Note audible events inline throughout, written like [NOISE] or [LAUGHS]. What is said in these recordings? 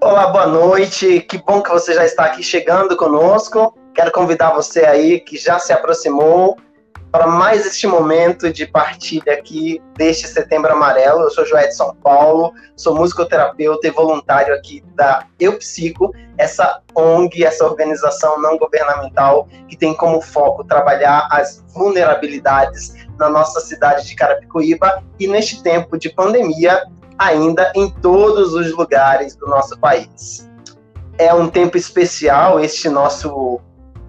Olá, boa noite. Que bom que você já está aqui chegando conosco. Quero convidar você aí que já se aproximou para mais este momento de partilha aqui deste Setembro Amarelo. Eu sou Joé de São Paulo, sou musicoterapeuta e voluntário aqui da Eu Psico, essa ONG, essa organização não governamental que tem como foco trabalhar as vulnerabilidades na nossa cidade de Carapicuíba e neste tempo de pandemia ainda em todos os lugares do nosso país. É um tempo especial este nosso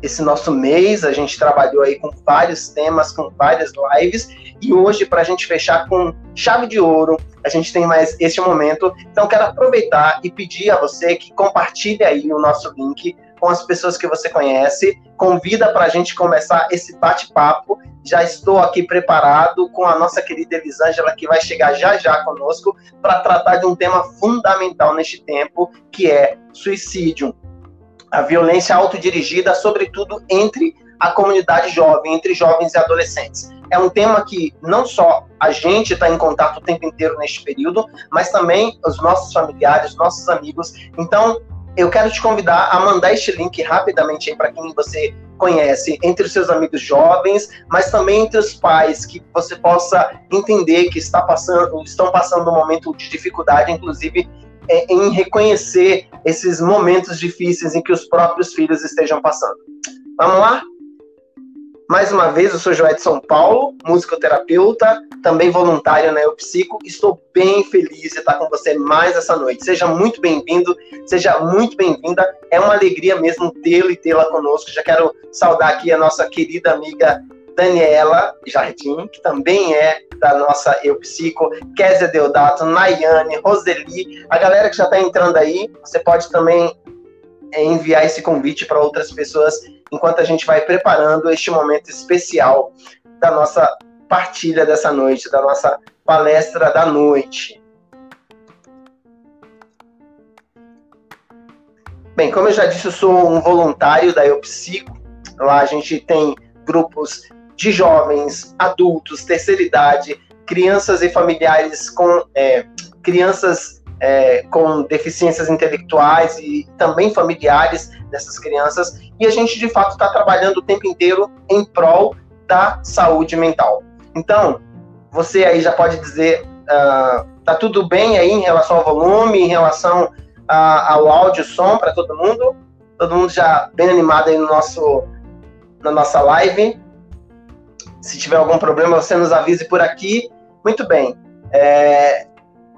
esse nosso mês. A gente trabalhou aí com vários temas, com várias lives. E hoje, para a gente fechar com chave de ouro, a gente tem mais este momento. Então, quero aproveitar e pedir a você que compartilhe aí o nosso link com as pessoas que você conhece. Convida para a gente começar esse bate-papo. Já estou aqui preparado com a nossa querida Elisângela, que vai chegar já já conosco para tratar de um tema fundamental neste tempo, que é suicídio a violência autodirigida, sobretudo entre a comunidade jovem, entre jovens e adolescentes. É um tema que não só a gente está em contato o tempo inteiro neste período, mas também os nossos familiares, nossos amigos. Então, eu quero te convidar a mandar este link rapidamente para quem você conhece, entre os seus amigos jovens, mas também entre os pais, que você possa entender que está passando, estão passando um momento de dificuldade, inclusive é, em reconhecer esses momentos difíceis em que os próprios filhos estejam passando. Vamos lá? Mais uma vez, eu sou Joé de São Paulo, musicoterapeuta, também voluntário na Eupsico. Estou bem feliz de estar com você mais essa noite. Seja muito bem-vindo, seja muito bem-vinda. É uma alegria mesmo tê-lo e tê-la conosco. Já quero saudar aqui a nossa querida amiga Daniela Jardim, que também é da nossa Eu Psico, Kézia Deodato, Nayane, Roseli, a galera que já está entrando aí, você pode também é, enviar esse convite para outras pessoas enquanto a gente vai preparando este momento especial da nossa partilha dessa noite, da nossa palestra da noite. Bem, como eu já disse, eu sou um voluntário da Eu Psico. Lá a gente tem grupos de jovens, adultos, terceira idade, crianças e familiares com é, crianças é, com deficiências intelectuais e também familiares dessas crianças. E a gente, de fato, está trabalhando o tempo inteiro em prol da saúde mental. Então, você aí já pode dizer, uh, tá tudo bem aí em relação ao volume, em relação a, ao áudio, som para todo mundo? Todo mundo já bem animado aí no nosso, na nossa live. Se tiver algum problema, você nos avise por aqui. Muito bem. É,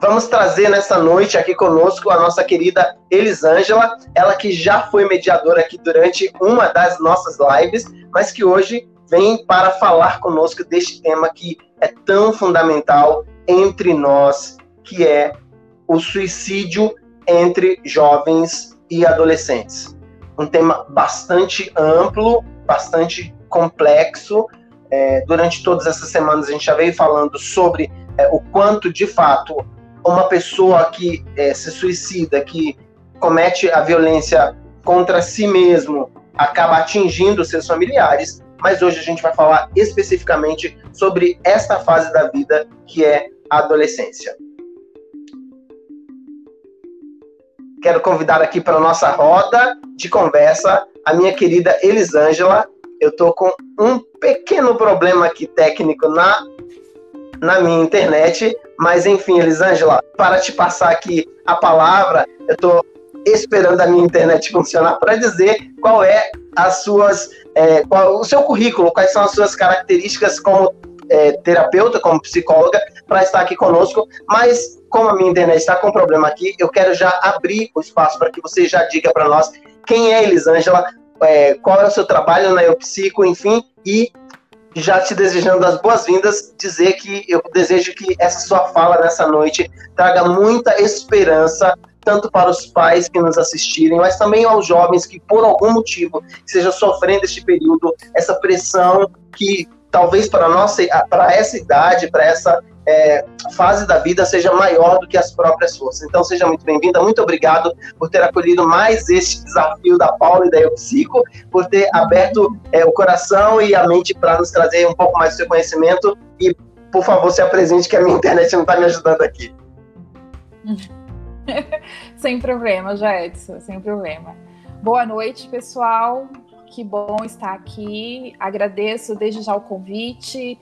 vamos trazer nessa noite aqui conosco a nossa querida Elisângela, ela que já foi mediadora aqui durante uma das nossas lives, mas que hoje vem para falar conosco deste tema que é tão fundamental entre nós, que é o suicídio entre jovens e adolescentes. Um tema bastante amplo, bastante complexo, é, durante todas essas semanas a gente já veio falando sobre é, o quanto de fato uma pessoa que é, se suicida, que comete a violência contra si mesmo, acaba atingindo seus familiares. Mas hoje a gente vai falar especificamente sobre esta fase da vida que é a adolescência. Quero convidar aqui para a nossa roda de conversa a minha querida Elisângela, eu tô com um pequeno problema aqui técnico na, na minha internet, mas enfim, Elisângela, para te passar aqui a palavra, eu tô esperando a minha internet funcionar para dizer qual é as suas, é, qual, o seu currículo, quais são as suas características como é, terapeuta, como psicóloga, para estar aqui conosco. Mas como a minha internet está com problema aqui, eu quero já abrir o espaço para que você já diga para nós quem é Elisângela, é, qual é o seu trabalho na Eupsico, enfim, e já te desejando as boas-vindas, dizer que eu desejo que essa sua fala nessa noite traga muita esperança, tanto para os pais que nos assistirem, mas também aos jovens que, por algum motivo, estejam sofrendo este período, essa pressão que talvez para nossa, para essa idade, para essa é, fase da vida seja maior do que as próprias forças. Então, seja muito bem-vinda, muito obrigado por ter acolhido mais este desafio da Paula e da Eupsico, por ter aberto é, o coração e a mente para nos trazer um pouco mais do seu conhecimento e por favor, se apresente, que a minha internet não está me ajudando aqui. [LAUGHS] sem problema, Edson, sem problema. Boa noite, pessoal. Que bom estar aqui. Agradeço desde já o convite,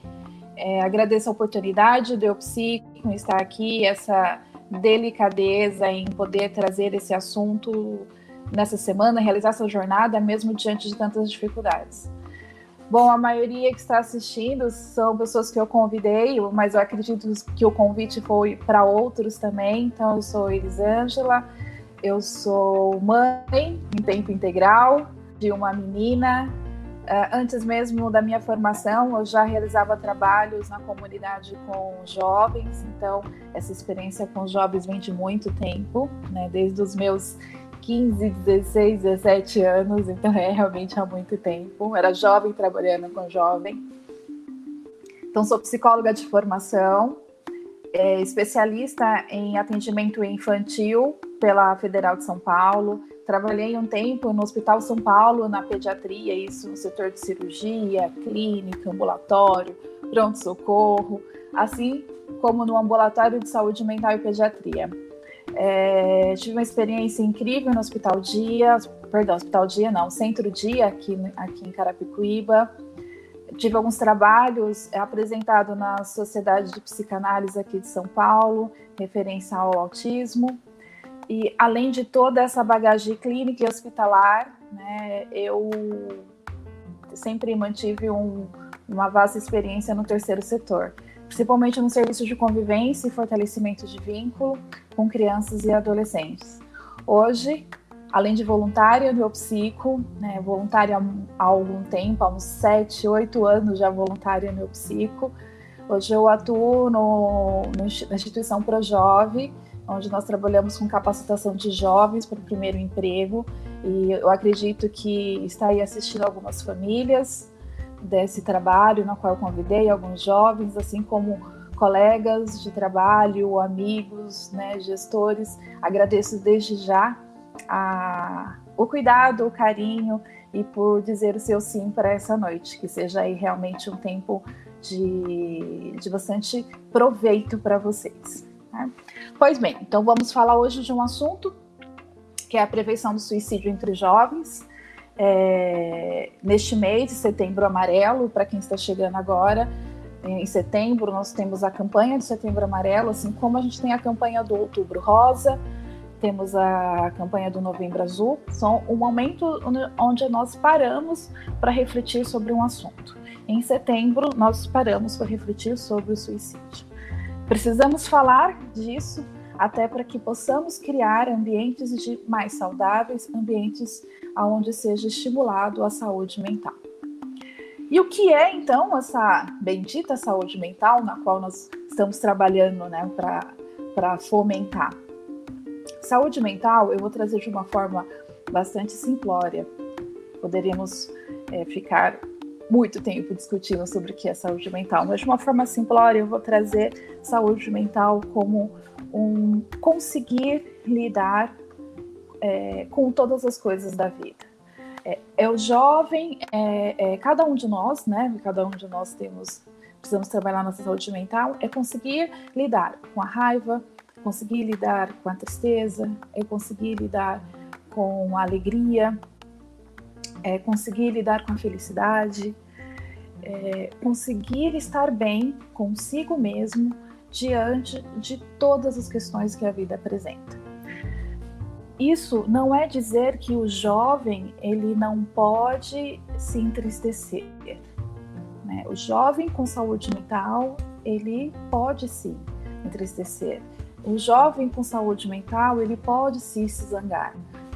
é, agradeço a oportunidade do Eupsico estar aqui, essa delicadeza em poder trazer esse assunto nessa semana, realizar essa jornada, mesmo diante de tantas dificuldades. Bom, a maioria que está assistindo são pessoas que eu convidei, mas eu acredito que o convite foi para outros também. Então, eu sou Elisângela, eu sou mãe em tempo integral de uma menina. Uh, antes mesmo da minha formação, eu já realizava trabalhos na comunidade com jovens, então essa experiência com jovens vem de muito tempo, né? desde os meus 15, 16, 17 anos, então é realmente há muito tempo. Era jovem trabalhando com jovem. Então, sou psicóloga de formação, é, especialista em atendimento infantil pela Federal de São Paulo. Trabalhei um tempo no Hospital São Paulo, na pediatria, isso no setor de cirurgia, clínica, ambulatório, pronto-socorro, assim como no ambulatório de saúde mental e pediatria. É, tive uma experiência incrível no Hospital Dia, perdão, Hospital Dia não, Centro Dia, aqui, aqui em Carapicuíba. Tive alguns trabalhos é, apresentados na Sociedade de Psicanálise aqui de São Paulo, referência ao autismo. E além de toda essa bagagem clínica e hospitalar, né, eu sempre mantive um, uma vasta experiência no terceiro setor principalmente no serviço de convivência e fortalecimento de vínculo com crianças e adolescentes. Hoje, além de voluntária do Psico, né, voluntária há algum tempo, há uns 7, 8 anos já voluntária no Psico, hoje eu atuo no, no, na instituição ProJove, onde nós trabalhamos com capacitação de jovens para o primeiro emprego, e eu acredito que está aí assistindo algumas famílias, desse trabalho, na qual eu convidei alguns jovens, assim como colegas de trabalho, amigos, né, gestores. Agradeço desde já a, o cuidado, o carinho e por dizer o seu sim para essa noite, que seja aí realmente um tempo de, de bastante proveito para vocês. Né? Pois bem, então vamos falar hoje de um assunto que é a prevenção do suicídio entre jovens é, neste mês de setembro amarelo, para quem está chegando agora, em setembro nós temos a campanha de setembro amarelo, assim como a gente tem a campanha do outubro rosa, temos a campanha do novembro azul, são um momento onde nós paramos para refletir sobre um assunto. Em setembro nós paramos para refletir sobre o suicídio. Precisamos falar disso até para que possamos criar ambientes de mais saudáveis, ambientes onde seja estimulado a saúde mental. E o que é então essa bendita saúde mental na qual nós estamos trabalhando né, para fomentar? Saúde mental eu vou trazer de uma forma bastante simplória. Poderíamos é, ficar muito tempo discutindo sobre o que é saúde mental, mas de uma forma simplória eu vou trazer saúde mental como um conseguir lidar é, com todas as coisas da vida. É, é o jovem, é, é, cada um de nós, né? Cada um de nós temos, precisamos trabalhar nossa saúde mental, é conseguir lidar com a raiva, conseguir lidar com a tristeza, é conseguir lidar com a alegria, é conseguir lidar com a felicidade, é conseguir estar bem consigo mesmo diante de todas as questões que a vida apresenta. Isso não é dizer que o jovem ele não pode se entristecer. Né? O jovem com saúde mental ele pode se entristecer. O jovem com saúde mental ele pode se zangar.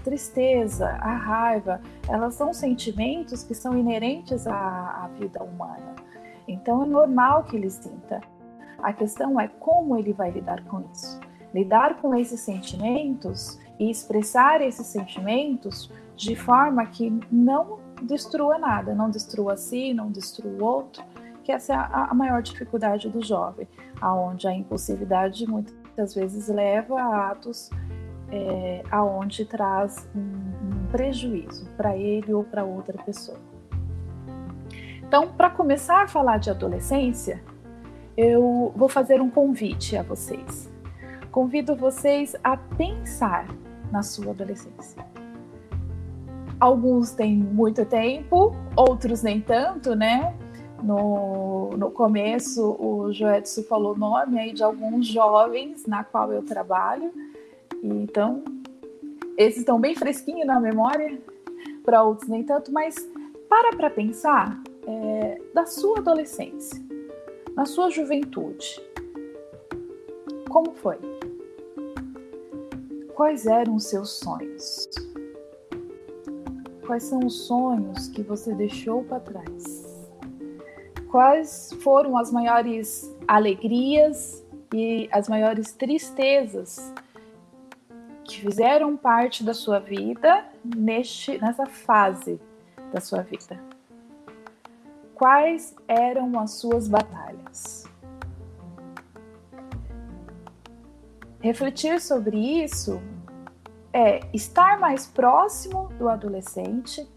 Tristeza, a raiva, elas são sentimentos que são inerentes à, à vida humana. Então é normal que ele sinta. A questão é como ele vai lidar com isso. Lidar com esses sentimentos e expressar esses sentimentos de forma que não destrua nada, não destrua si, não destrua o outro, que essa é a, maior dificuldade do jovem, aonde a impulsividade muitas vezes leva a atos é, aonde traz um, um prejuízo para ele ou para outra pessoa. Então, para começar a falar de adolescência, eu vou fazer um convite a vocês. Convido vocês a pensar na sua adolescência. Alguns têm muito tempo, outros nem tanto, né? No, no começo, o Joetsu falou o nome aí de alguns jovens na qual eu trabalho. Então, esses estão bem fresquinhos na memória, para outros nem tanto, mas para para pensar é, da sua adolescência, na sua juventude. Como foi? Quais eram os seus sonhos? Quais são os sonhos que você deixou para trás? Quais foram as maiores alegrias e as maiores tristezas que fizeram parte da sua vida neste, nessa fase da sua vida? Quais eram as suas batalhas? Refletir sobre isso é estar mais próximo do adolescente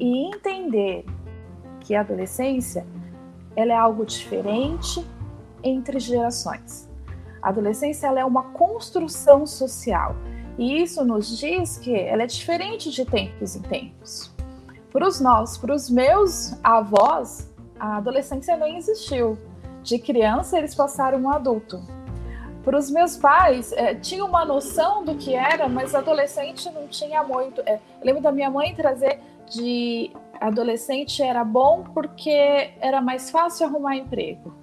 e entender que a adolescência ela é algo diferente entre gerações. A adolescência ela é uma construção social e isso nos diz que ela é diferente de tempos em tempos. Para os nossos, para os meus avós, a adolescência nem existiu. De criança eles passaram um adulto. Para os meus pais, é, tinha uma noção do que era, mas adolescente não tinha muito. É, lembro da minha mãe trazer de adolescente era bom porque era mais fácil arrumar emprego.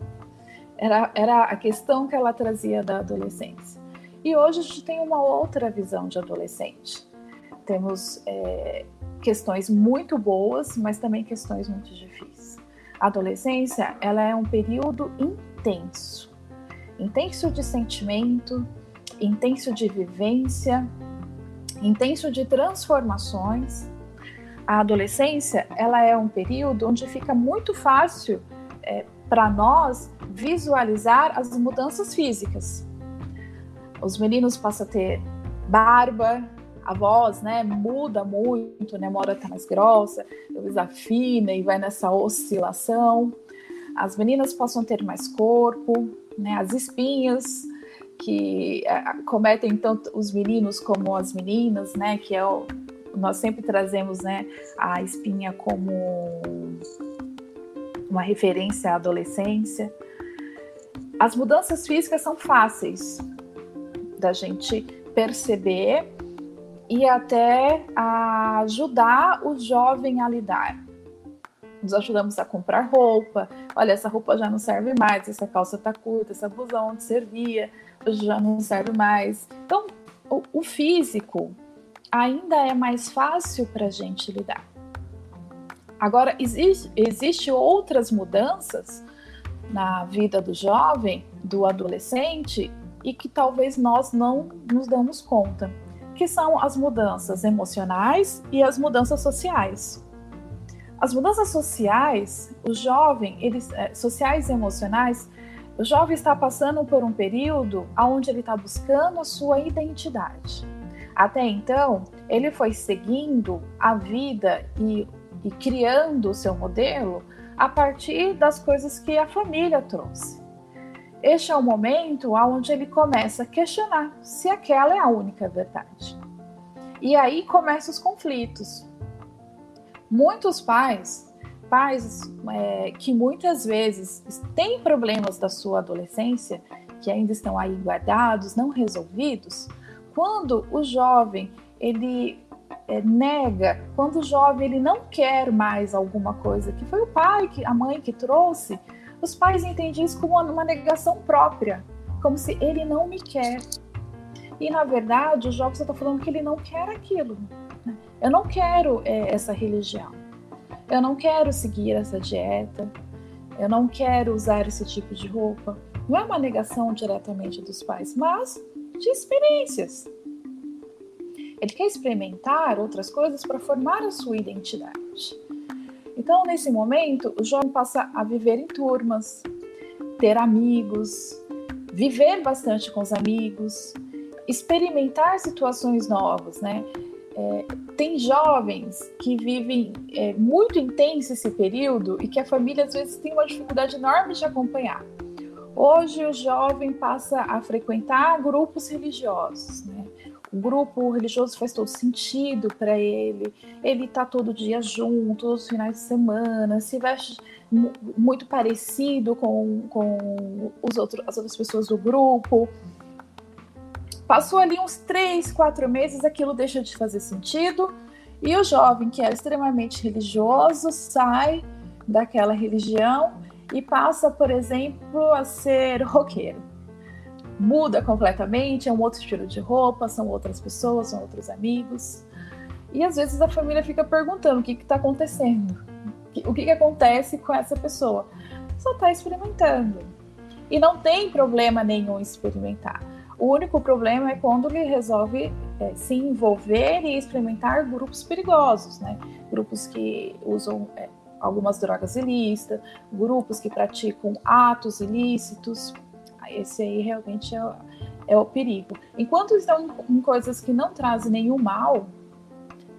Era, era a questão que ela trazia da adolescência. E hoje a gente tem uma outra visão de adolescente. Temos é, questões muito boas, mas também questões muito difíceis. A adolescência ela é um período intenso, intenso de sentimento, intenso de vivência, intenso de transformações a adolescência ela é um período onde fica muito fácil é, para nós visualizar as mudanças físicas. Os meninos passam a ter barba, a voz né, muda muito, né, uma hora está mais grossa, depois afina e vai nessa oscilação. As meninas passam a ter mais corpo, né, as espinhas que é, cometem tanto os meninos como as meninas, né, que é o, nós sempre trazemos né, a espinha como uma referência à adolescência. As mudanças físicas são fáceis da gente perceber e até ajudar o jovem a lidar. Nos ajudamos a comprar roupa. Olha, essa roupa já não serve mais, essa calça tá curta, essa blusa onde servia, já não serve mais. Então, o, o físico ainda é mais fácil para a gente lidar. Agora, existe, existe outras mudanças na vida do jovem, do adolescente, e que talvez nós não nos damos conta, que são as mudanças emocionais e as mudanças sociais. As mudanças sociais, o jovem, eles, é, sociais e emocionais, o jovem está passando por um período onde ele está buscando a sua identidade. Até então, ele foi seguindo a vida e, e criando o seu modelo a partir das coisas que a família trouxe. Este é o momento onde ele começa a questionar se aquela é a única verdade. E aí começam os conflitos. Muitos pais, pais é, que muitas vezes têm problemas da sua adolescência, que ainda estão aí guardados, não resolvidos, quando o jovem ele é, nega, quando o jovem ele não quer mais alguma coisa que foi o pai, que a mãe que trouxe, os pais entendem isso como uma negação própria, como se ele não me quer. E na verdade o jovem está falando que ele não quer aquilo. Né? Eu não quero é, essa religião. Eu não quero seguir essa dieta. Eu não quero usar esse tipo de roupa. Não é uma negação diretamente dos pais, mas de experiências. Ele quer experimentar outras coisas para formar a sua identidade. Então, nesse momento, o jovem passa a viver em turmas, ter amigos, viver bastante com os amigos, experimentar situações novas, né? É, tem jovens que vivem é, muito intenso esse período e que a família às vezes tem uma dificuldade enorme de acompanhar. Hoje o jovem passa a frequentar grupos religiosos, né? O grupo religioso faz todo sentido para ele. Ele está todo dia junto, todos os finais de semana, se veste muito parecido com, com os outros, as outras pessoas do grupo. Passou ali uns três, quatro meses, aquilo deixa de fazer sentido. E o jovem que era extremamente religioso sai daquela religião e passa, por exemplo, a ser roqueiro. Muda completamente, é um outro estilo de roupa, são outras pessoas, são outros amigos. E às vezes a família fica perguntando o que está acontecendo, o que, que acontece com essa pessoa. Só está experimentando. E não tem problema nenhum experimentar. O único problema é quando ele resolve é, se envolver e experimentar grupos perigosos, né? Grupos que usam é, algumas drogas ilícitas, grupos que praticam atos ilícitos. Esse aí realmente é, é o perigo. Enquanto estão em coisas que não trazem nenhum mal,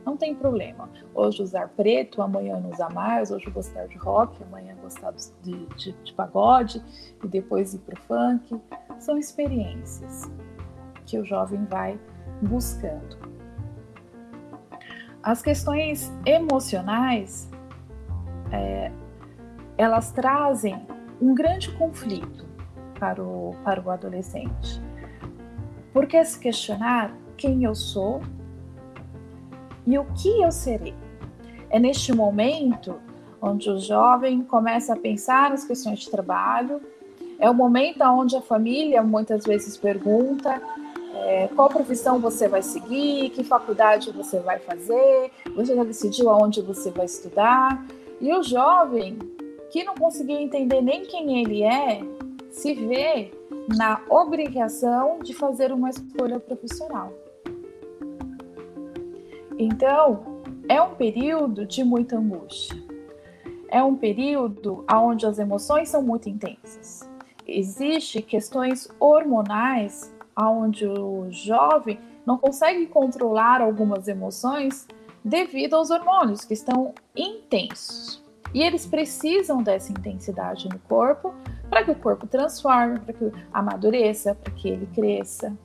não tem problema. Hoje usar preto, amanhã não usar mais, hoje gostar de rock, amanhã gostar de, de, de pagode e depois ir para o funk. São experiências que o jovem vai buscando. As questões emocionais é, elas trazem um grande conflito para o, para o adolescente. Porque se questionar quem eu sou e o que eu serei. É neste momento onde o jovem começa a pensar nas questões de trabalho, é o momento onde a família muitas vezes pergunta é, qual profissão você vai seguir, que faculdade você vai fazer, você já decidiu aonde você vai estudar. E o jovem que não conseguiu entender nem quem ele é, se vê na obrigação de fazer uma escolha profissional. Então, é um período de muita angústia. É um período onde as emoções são muito intensas. Existem questões hormonais onde o jovem não consegue controlar algumas emoções devido aos hormônios que estão intensos. E eles precisam dessa intensidade no corpo para que o corpo transforme, para que amadureça, para que ele cresça.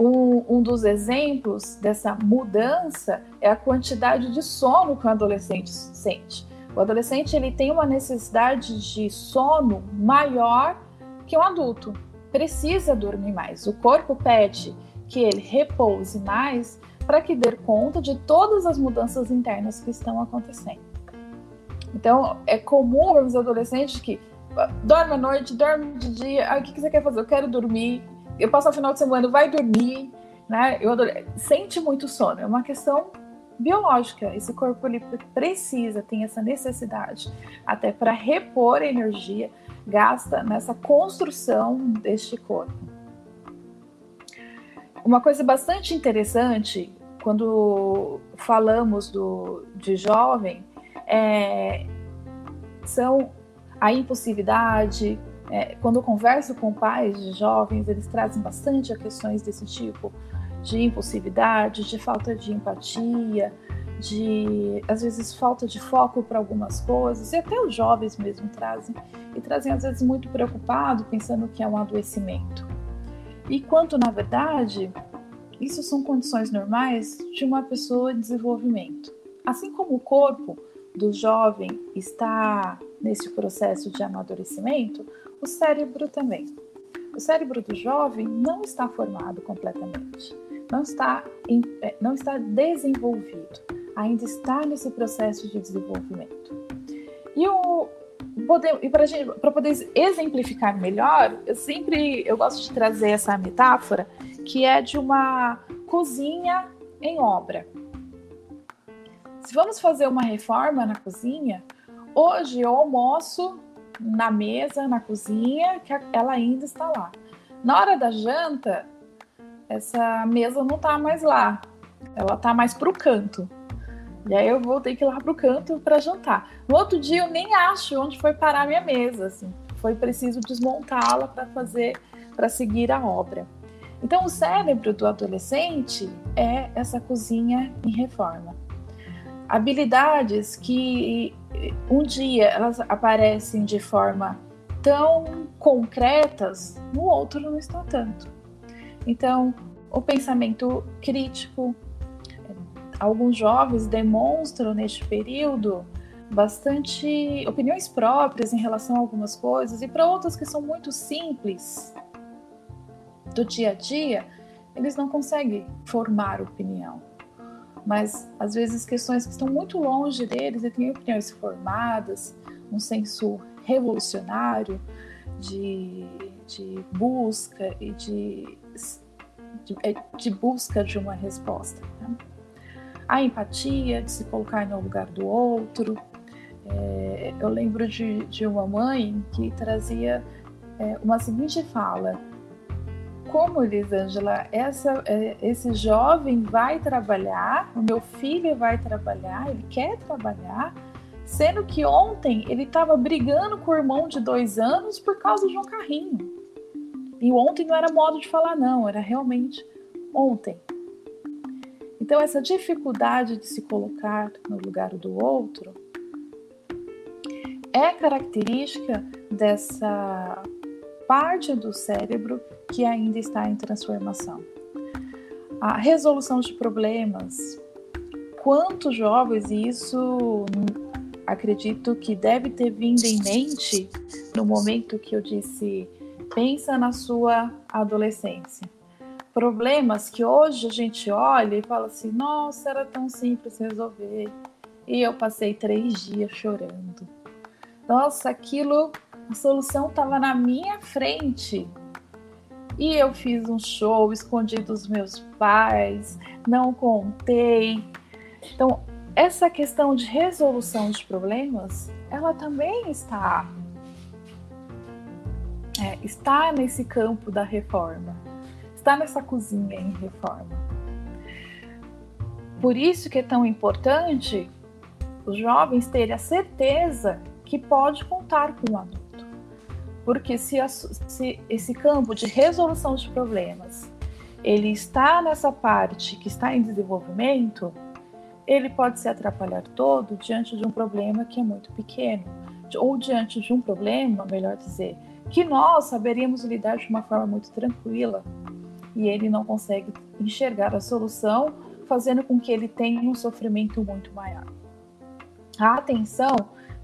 Um, um, dos exemplos dessa mudança é a quantidade de sono que o adolescente sente. O adolescente ele tem uma necessidade de sono maior que um adulto. Precisa dormir mais. O corpo pede que ele repouse mais para que dê conta de todas as mudanças internas que estão acontecendo. Então, é comum os adolescentes que dorme à noite, dorme de dia, o que você quer fazer? Eu quero dormir, eu passo o final de semana, vai dormir, né? Eu. Sente muito sono, é uma questão biológica. Esse corpo ele precisa, tem essa necessidade, até para repor energia, gasta nessa construção deste corpo. Uma coisa bastante interessante quando falamos do, de jovem é, são a impulsividade. É, quando eu converso com pais de jovens, eles trazem bastante a questões desse tipo de impulsividade, de falta de empatia, de às vezes falta de foco para algumas coisas, e até os jovens mesmo trazem, e trazem às vezes muito preocupado, pensando que é um adoecimento. E quanto na verdade, isso são condições normais de uma pessoa em desenvolvimento. Assim como o corpo do jovem está nesse processo de amadurecimento, o cérebro também. O cérebro do jovem não está formado completamente, não está, é, não está desenvolvido, ainda está nesse processo de desenvolvimento. E o, e para poder exemplificar melhor, eu sempre eu gosto de trazer essa metáfora que é de uma cozinha em obra. Se vamos fazer uma reforma na cozinha, hoje eu almoço na mesa, na cozinha, que ela ainda está lá. Na hora da janta, essa mesa não está mais lá, ela está mais para o canto. E aí eu vou ter que ir lá para o canto para jantar. No outro dia eu nem acho onde foi parar a minha mesa, assim. Foi preciso desmontá-la para fazer, para seguir a obra. Então, o cérebro do adolescente é essa cozinha em reforma. Habilidades que um dia elas aparecem de forma tão concretas, no outro não está tanto. Então, o pensamento crítico, alguns jovens demonstram neste período bastante opiniões próprias em relação a algumas coisas e para outras que são muito simples do dia a dia, eles não conseguem formar opinião. Mas às vezes questões que estão muito longe deles e têm opiniões formadas, um senso revolucionário de, de busca e de, de, é, de busca de uma resposta. Né? A empatia, de se colocar no lugar do outro, é, eu lembro de, de uma mãe que trazia é, uma seguinte fala: Como, Elisângela, essa, é, esse jovem vai trabalhar, o meu filho vai trabalhar, ele quer trabalhar, sendo que ontem ele estava brigando com o irmão de dois anos por causa de um carrinho. E ontem não era modo de falar, não, era realmente ontem. Então, essa dificuldade de se colocar no lugar do outro é característica dessa parte do cérebro que ainda está em transformação. A resolução de problemas, quantos jovens, e isso acredito que deve ter vindo em mente no momento que eu disse, pensa na sua adolescência. Problemas que hoje a gente olha e fala assim, nossa, era tão simples resolver. E eu passei três dias chorando nossa, aquilo, a solução estava na minha frente. E eu fiz um show, escondi dos meus pais, não contei. Então, essa questão de resolução de problemas, ela também está é, está nesse campo da reforma, está nessa cozinha em reforma. Por isso que é tão importante os jovens terem a certeza que pode contar com o adulto. Porque se, a, se esse campo de resolução de problemas ele está nessa parte que está em desenvolvimento, ele pode se atrapalhar todo diante de um problema que é muito pequeno, ou diante de um problema, melhor dizer, que nós saberíamos lidar de uma forma muito tranquila e ele não consegue enxergar a solução, fazendo com que ele tenha um sofrimento muito maior. A atenção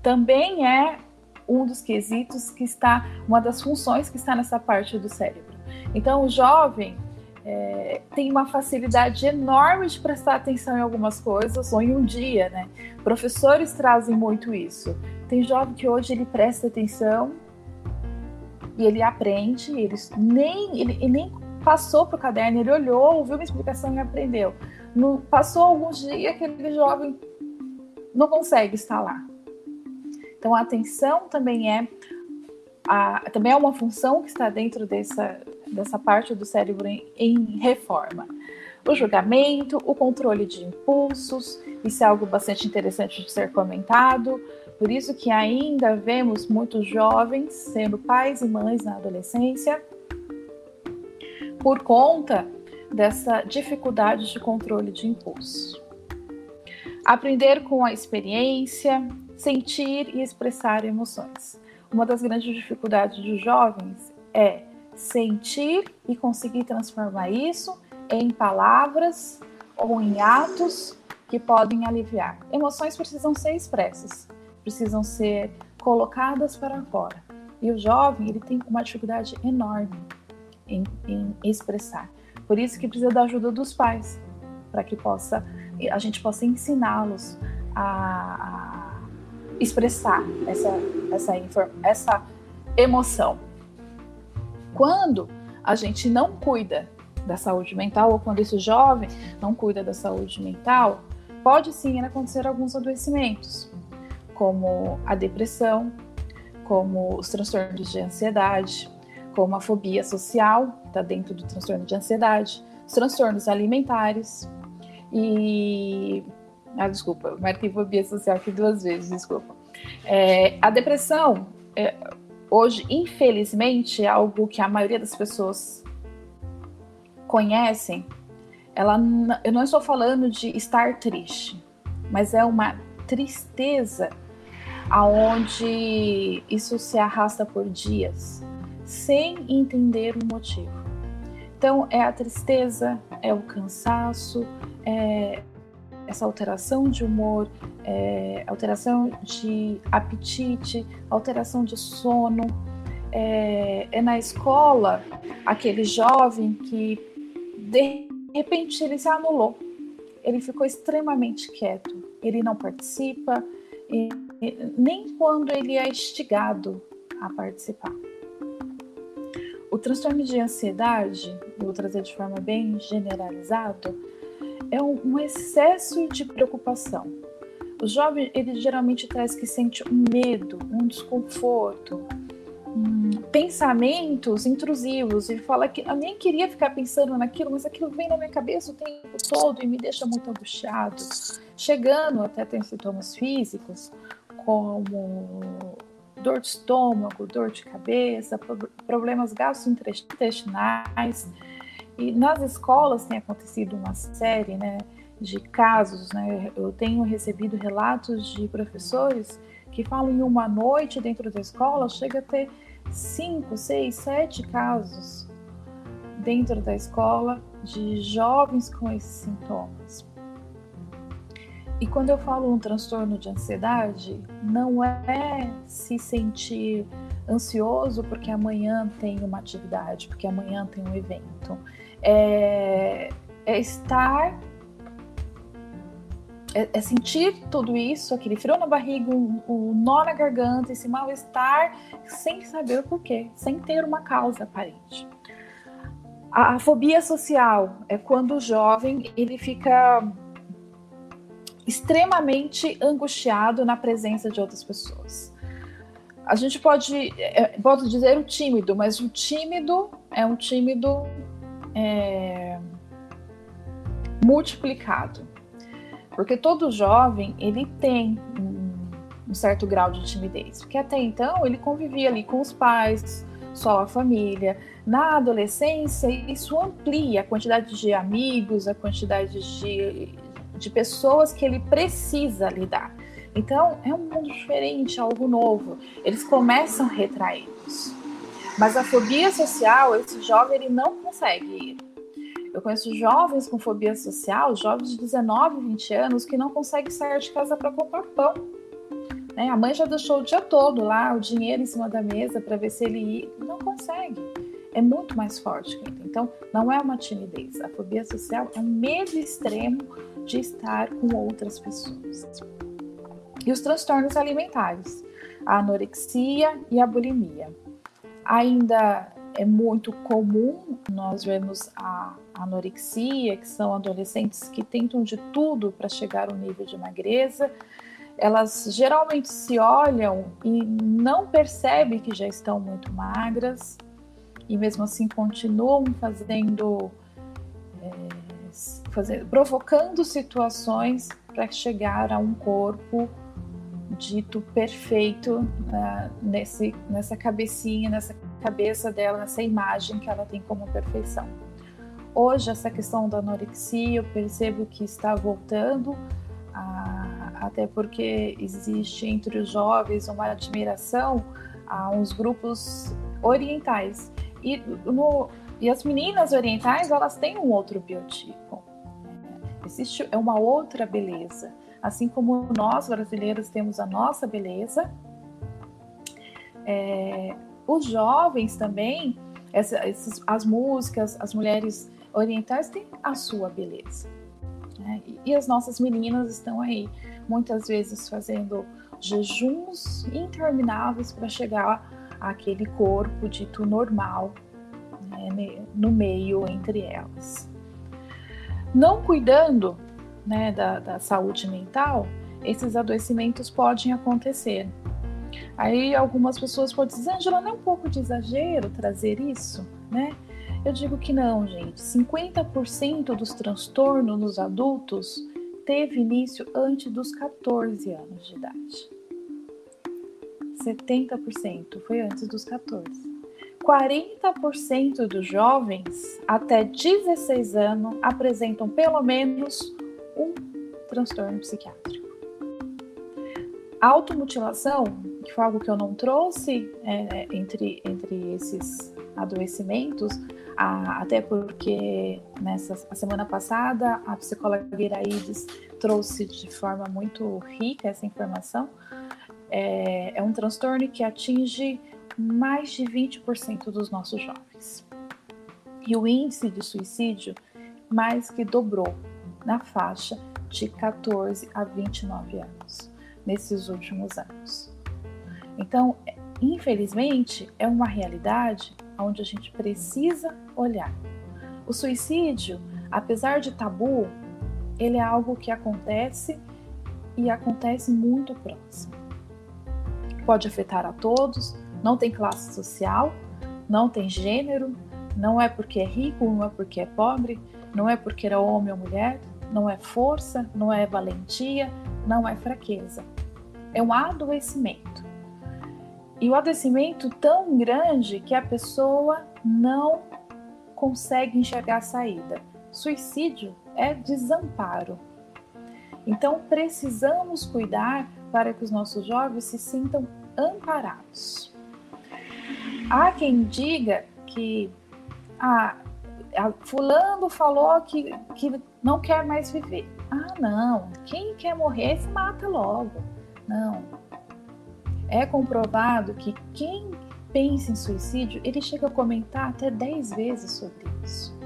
também é um dos quesitos que está, uma das funções que está nessa parte do cérebro. Então, o jovem é, tem uma facilidade enorme de prestar atenção em algumas coisas, ou em um dia, né? Professores trazem muito isso. Tem jovem que hoje ele presta atenção e ele aprende, ele nem, ele, ele nem passou para o caderno, ele olhou, ouviu uma explicação e aprendeu. No, passou alguns dias, aquele jovem não consegue estar lá. Então, a atenção também é, a, também é uma função que está dentro dessa, dessa parte do cérebro em, em reforma. O julgamento, o controle de impulsos, isso é algo bastante interessante de ser comentado. Por isso que ainda vemos muitos jovens sendo pais e mães na adolescência, por conta dessa dificuldade de controle de impulso. Aprender com a experiência, sentir e expressar emoções. Uma das grandes dificuldades dos jovens é sentir e conseguir transformar isso em palavras ou em atos que podem aliviar. Emoções precisam ser expressas, precisam ser colocadas para fora. E o jovem ele tem uma dificuldade enorme em, em expressar. Por isso que precisa da ajuda dos pais, para que possa a gente possa ensiná-los a, a expressar essa, essa, essa emoção. Quando a gente não cuida da saúde mental, ou quando esse jovem não cuida da saúde mental, pode sim acontecer alguns adoecimentos, como a depressão, como os transtornos de ansiedade, como a fobia social, está dentro do transtorno de ansiedade, os transtornos alimentares e ah, desculpa, marquei fobia social aqui duas vezes, desculpa. É, a depressão, é, hoje, infelizmente, é algo que a maioria das pessoas conhecem. Ela, eu não estou falando de estar triste, mas é uma tristeza aonde isso se arrasta por dias, sem entender o motivo. Então, é a tristeza, é o cansaço, é essa alteração de humor, é alteração de apetite, alteração de sono. É, é na escola aquele jovem que de repente ele se anulou, ele ficou extremamente quieto, ele não participa, nem quando ele é instigado a participar. O transtorno de ansiedade, vou trazer de forma bem generalizada, é um, excesso de preocupação. O jovem, ele geralmente traz que sente um medo, um desconforto, hum, pensamentos intrusivos. Ele fala que eu nem queria ficar pensando naquilo, mas aquilo vem na minha cabeça o tempo todo e me deixa muito angustiado. Chegando até ter sintomas físicos, como dor de estômago, dor de cabeça, problemas gastrointestinais. E nas escolas tem acontecido uma série né, de casos, né? eu tenho recebido relatos de professores que falam em uma noite dentro da escola, chega a ter cinco, seis, sete casos dentro da escola de jovens com esses sintomas. E quando eu falo um transtorno de ansiedade, não é se sentir ansioso porque amanhã tem uma atividade, porque amanhã tem um evento. É, é estar. É, é, sentir tudo isso, aquele frio na barriga, o nó na garganta, esse mal-estar, sem saber o porquê, sem ter uma causa aparente. A, a fobia social é quando o jovem ele fica extremamente angustiado na presença de outras pessoas. A gente pode, é, pode dizer o tímido, mas o tímido é um tímido é, multiplicado. Porque todo jovem, ele tem um, certo grau de timidez. Porque até então, ele convivia ali com os pais, só a família. Na adolescência, isso amplia a quantidade de amigos, a quantidade de de pessoas que ele precisa lidar. Então, é um mundo diferente, algo novo. Eles começam retraídos. Mas a fobia social, esse jovem ele não consegue ir. Eu conheço jovens com fobia social, jovens de 19, 20 anos, que não conseguem sair de casa para comprar pão. Né? A mãe já deixou o dia todo lá, o dinheiro em cima da mesa para ver se ele ir. Não consegue. É muito mais forte. Então, não é uma timidez. A fobia social é um medo extremo de estar com outras pessoas. E os transtornos alimentares, a anorexia e a bulimia. Ainda é muito comum nós vemos a anorexia, que são adolescentes que tentam de tudo para chegar ao nível de magreza. Elas geralmente se olham e não percebem que já estão muito magras e mesmo assim continuam fazendo é, fazer, provocando situações para chegar a um corpo dito perfeito uh, nesse, nessa cabecinha, nessa cabeça dela, nessa imagem que ela tem como perfeição. Hoje, essa questão da anorexia, eu percebo que está voltando, até porque existe entre os jovens uma admiração a uns grupos orientais. E, no, e as meninas orientais, elas têm um outro biotipo. Existe é uma outra beleza. Assim como nós brasileiros temos a nossa beleza, é, os jovens também, essa, essas, as músicas, as mulheres orientais têm a sua beleza. Né? E, e as nossas meninas estão aí, muitas vezes fazendo jejuns intermináveis para chegar àquele corpo dito normal né, no meio entre elas. Não cuidando né, da, da saúde mental, esses adoecimentos podem acontecer. Aí algumas pessoas podem dizer, Angela, não é um pouco de exagero trazer isso, né? Eu digo que não, gente. 50% dos transtornos nos adultos teve início antes dos 14 anos de idade. 70% foi antes dos 14. 40% dos jovens até 16 anos apresentam pelo menos um transtorno psiquiátrico. Automutilação, que foi algo que eu não trouxe é, entre, entre esses adoecimentos, a, até porque nessa a semana passada a psicóloga Guiraides trouxe de forma muito rica essa informação. É, é um transtorno que atinge mais de 20% dos nossos jovens. E o índice de suicídio mais que dobrou na faixa de 14 a 29 anos nesses últimos anos. Então, infelizmente, é uma realidade onde a gente precisa olhar. O suicídio, apesar de tabu, ele é algo que acontece e acontece muito próximo. Pode afetar a todos, não tem classe social, não tem gênero, não é porque é rico, não é porque é pobre, não é porque era homem ou mulher, não é força, não é valentia, não é fraqueza. É um adoecimento. E o adoecimento tão grande que a pessoa não consegue enxergar a saída. Suicídio é desamparo. Então precisamos cuidar para que os nossos jovens se sintam amparados. Há quem diga que ah, fulano falou que, que não quer mais viver. Ah, não. Quem quer morrer se mata logo. Não. É comprovado que quem pensa em suicídio, ele chega a comentar até 10 vezes sobre isso.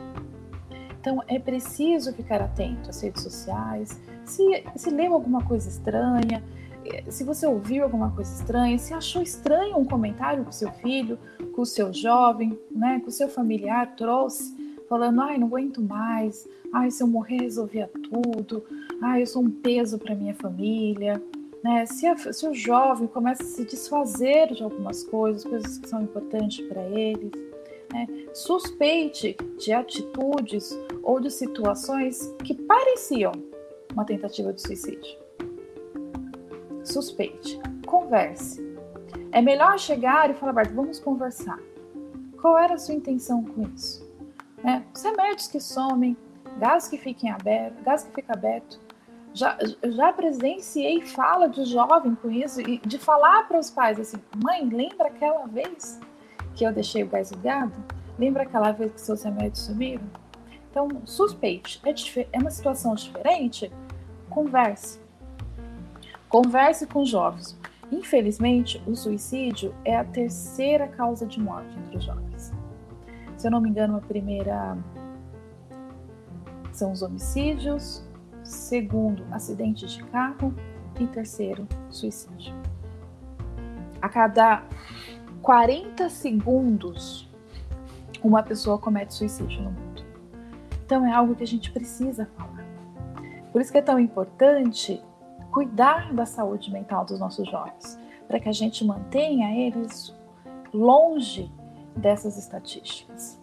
Então é preciso ficar atento às redes sociais, se, se leu alguma coisa estranha, se você ouviu alguma coisa estranha, se achou estranho um comentário que o seu filho, com o seu jovem, né, com o seu familiar trouxe, falando, ai, não aguento mais, ai, se eu morrer resolvia tudo, ai, eu sou um peso para minha família, né? Se, a, se, o jovem começa a se desfazer de algumas coisas, coisas que são importantes para eles, né? suspeite de atitudes ou de situações que pareciam uma tentativa de suicídio. Suspeite, converse. É melhor chegar e falar, Bart, vamos conversar. Qual era a sua intenção com isso? Né? Os remédios que somem, gás que fiquem aberto, gás que fica aberto. Já, já presenciei fala de jovem com isso e de falar para os pais assim, mãe, lembra aquela vez que eu deixei o gás ligado? Lembra aquela vez que seus remédios sumiram? Então, suspeite. É, é uma situação diferente? Converse. Converse com jovens. Infelizmente, o suicídio é a terceira causa de morte entre os jovens. Se eu não me engano, a primeira são os homicídios, segundo, acidentes de carro e terceiro, suicídio. A cada 40 segundos, uma pessoa comete suicídio no mundo. Então é algo que a gente precisa falar. Por isso que é tão importante cuidar da saúde mental dos nossos jovens, para que a gente mantenha eles longe dessas estatísticas.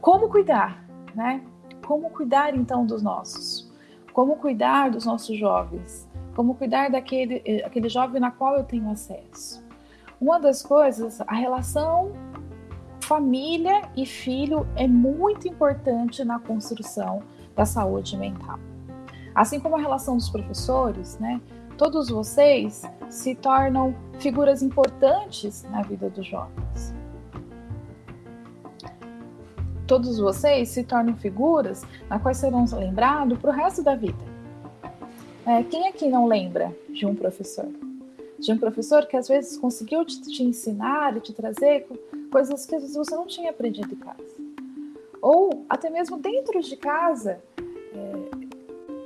Como cuidar, né? Como cuidar então dos nossos? Como cuidar dos nossos jovens? Como cuidar daquele eh, aquele jovem na qual eu tenho acesso? Uma das coisas, a relação família e filho é muito importante na construção da saúde mental. Assim como a relação dos professores, né? Todos vocês se tornam figuras importantes na vida dos jovens todos vocês se tornam figuras na quais serão lembrados para o resto da vida. É, quem aqui não lembra de um professor? De um professor que às vezes conseguiu te, te ensinar e te trazer coisas que às vezes você não tinha aprendido em casa. Ou até mesmo dentro de casa, é,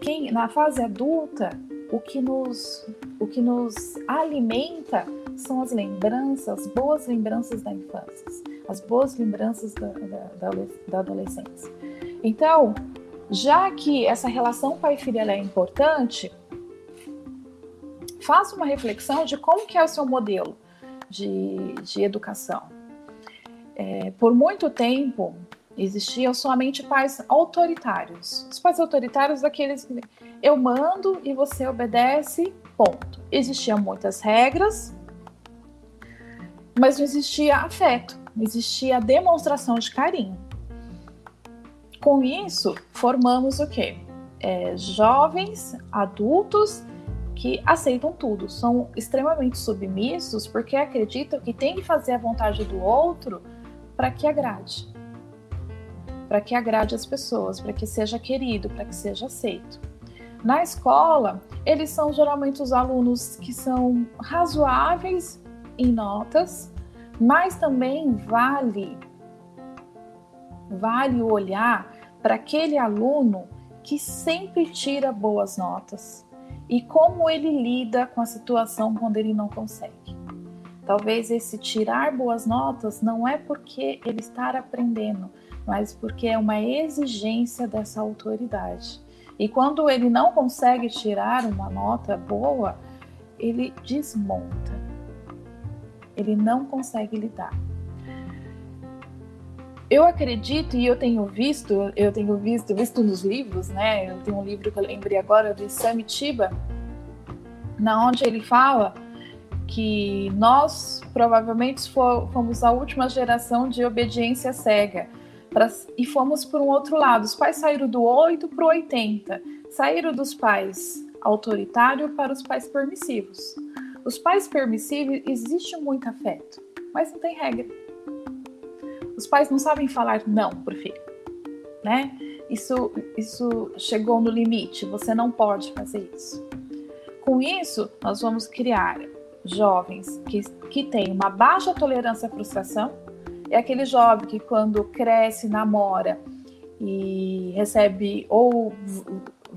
quem na fase adulta, o que nos, o que nos alimenta são as lembranças, boas lembranças da infância as boas lembranças da, da, da adolescência. Então, já que essa relação pai-filho é importante, faça uma reflexão de como que é o seu modelo de, de educação. É, por muito tempo, existiam somente pais autoritários. Os pais autoritários daqueles que eu mando e você obedece, ponto. Existiam muitas regras, mas não existia afeto existia a demonstração de carinho. Com isso, formamos o quê? É, jovens, adultos que aceitam tudo, são extremamente submissos porque acreditam que tem que fazer a vontade do outro para que agrade. Para que agrade as pessoas, para que seja querido, para que seja aceito. Na escola, eles são geralmente os alunos que são razoáveis em notas, mas também vale vale olhar para aquele aluno que sempre tira boas notas e como ele lida com a situação quando ele não consegue. Talvez esse tirar boas notas não é porque ele está aprendendo, mas porque é uma exigência dessa autoridade. E quando ele não consegue tirar uma nota boa, ele desmonta. Ele não consegue lidar. Eu acredito e eu tenho visto, eu tenho visto, visto nos livros, né? Eu tenho um livro que eu lembrei agora de Samitiba, na onde ele fala que nós provavelmente fomos a última geração de obediência cega pra, e fomos por um outro lado. Os pais saíram do 8 para o 80, saíram dos pais autoritários para os pais permissivos. Os pais permissivos existe muito afeto, mas não tem regra os pais não sabem falar não o filho, né? Isso, isso chegou no limite, você não pode fazer isso. Com isso, nós vamos criar jovens que, que têm uma baixa tolerância à frustração. É aquele jovem que, quando cresce, namora e recebe ou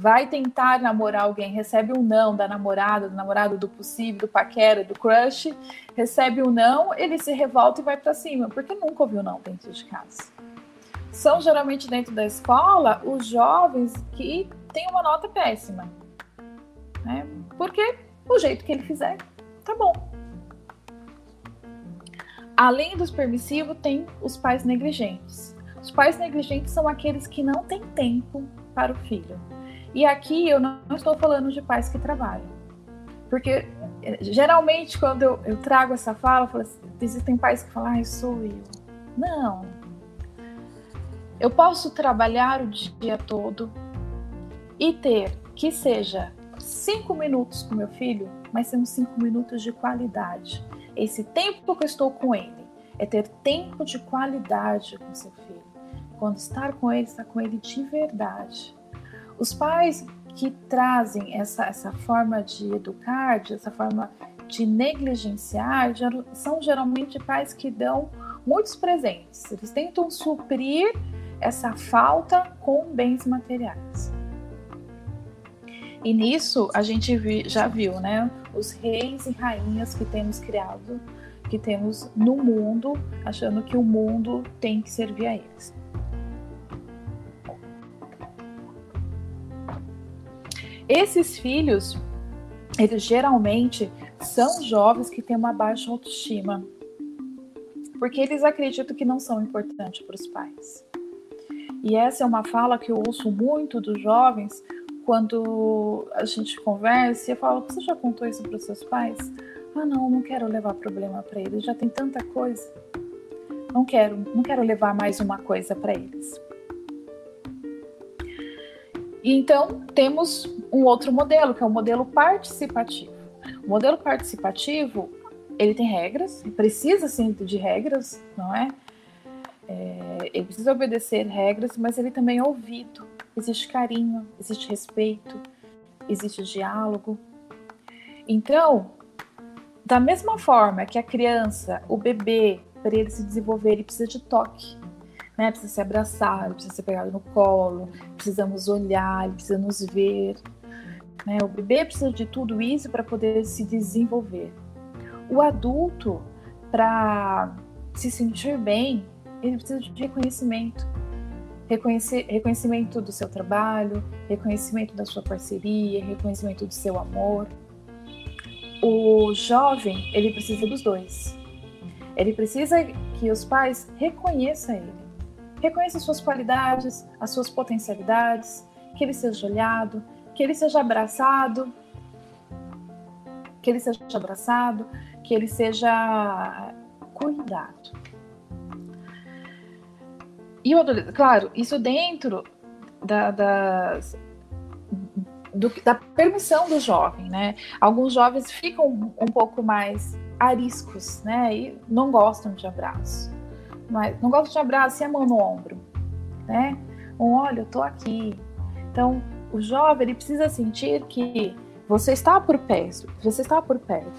vai tentar namorar alguém, recebe um não da namorada, do namorado, do possível, do paquera, do crush, recebe um não, ele se revolta e vai para cima, porque nunca ouviu não dentro de casa. São geralmente dentro da escola os jovens que têm uma nota péssima, né? Porque o jeito que ele fizer, tá bom. Além dos permissivos, tem os pais negligentes. Os pais negligentes são aqueles que não têm tempo para o filho e aqui eu não estou falando de pais que trabalham. Porque eh, geralmente quando eu, eu trago essa fala, assim, existem pais que falam, ah, sou eu. Não. Eu posso trabalhar o dia todo e ter que seja cinco minutos com meu filho, mas são cinco minutos de qualidade. Esse tempo que eu estou com ele é ter tempo de qualidade com seu filho. Quando estar com ele, estar com ele de verdade. Os pais que trazem essa, essa forma de educar, essa forma de negligenciar, são geralmente pais que dão muitos presentes. Eles tentam suprir essa falta com bens materiais. E nisso a gente já viu, né? Os reis e rainhas que temos criado, que temos no mundo, achando que o mundo tem que servir a eles. Esses filhos, eles geralmente são jovens que têm uma baixa autoestima, porque eles acreditam que não são importantes para os pais. E essa é uma fala que eu ouço muito dos jovens quando a gente conversa e eu falo: Você já contou isso para os seus pais? Ah, não, não quero levar problema para eles, já tem tanta coisa. Não quero, não quero levar mais uma coisa para eles. Então, temos um outro modelo, que é o modelo participativo. O modelo participativo, ele tem regras, precisa sim de regras, não é? é? Ele precisa obedecer regras, mas ele também é ouvido. Existe carinho, existe respeito, existe diálogo. Então, da mesma forma que a criança, o bebê, para ele se desenvolver, ele precisa de toque né? Precisa ser abraçado, precisa ser pegado no colo, precisamos olhar, precisa nos ver. Né? O bebê precisa de tudo isso para poder se desenvolver. O adulto, para se sentir bem, ele precisa de reconhecimento. Reconhecimento do seu trabalho, reconhecimento da sua parceria, reconhecimento do seu amor. O jovem, ele precisa dos dois. Ele precisa que os pais reconheçam ele. Reconheça suas qualidades, as suas potencialidades, que ele seja olhado, que ele seja abraçado, que ele seja abraçado, que ele seja cuidado. E o adolescente, claro, isso dentro da, do, da permissão do jovem, né? Alguns jovens ficam um pouco mais ariscos, né? E não gostam de abraço. Mas não gostam de abraço e a mão no ombro, né? Um, olha, eu tô aqui. Então, o jovem ele precisa sentir que você está por perto, você está por perto,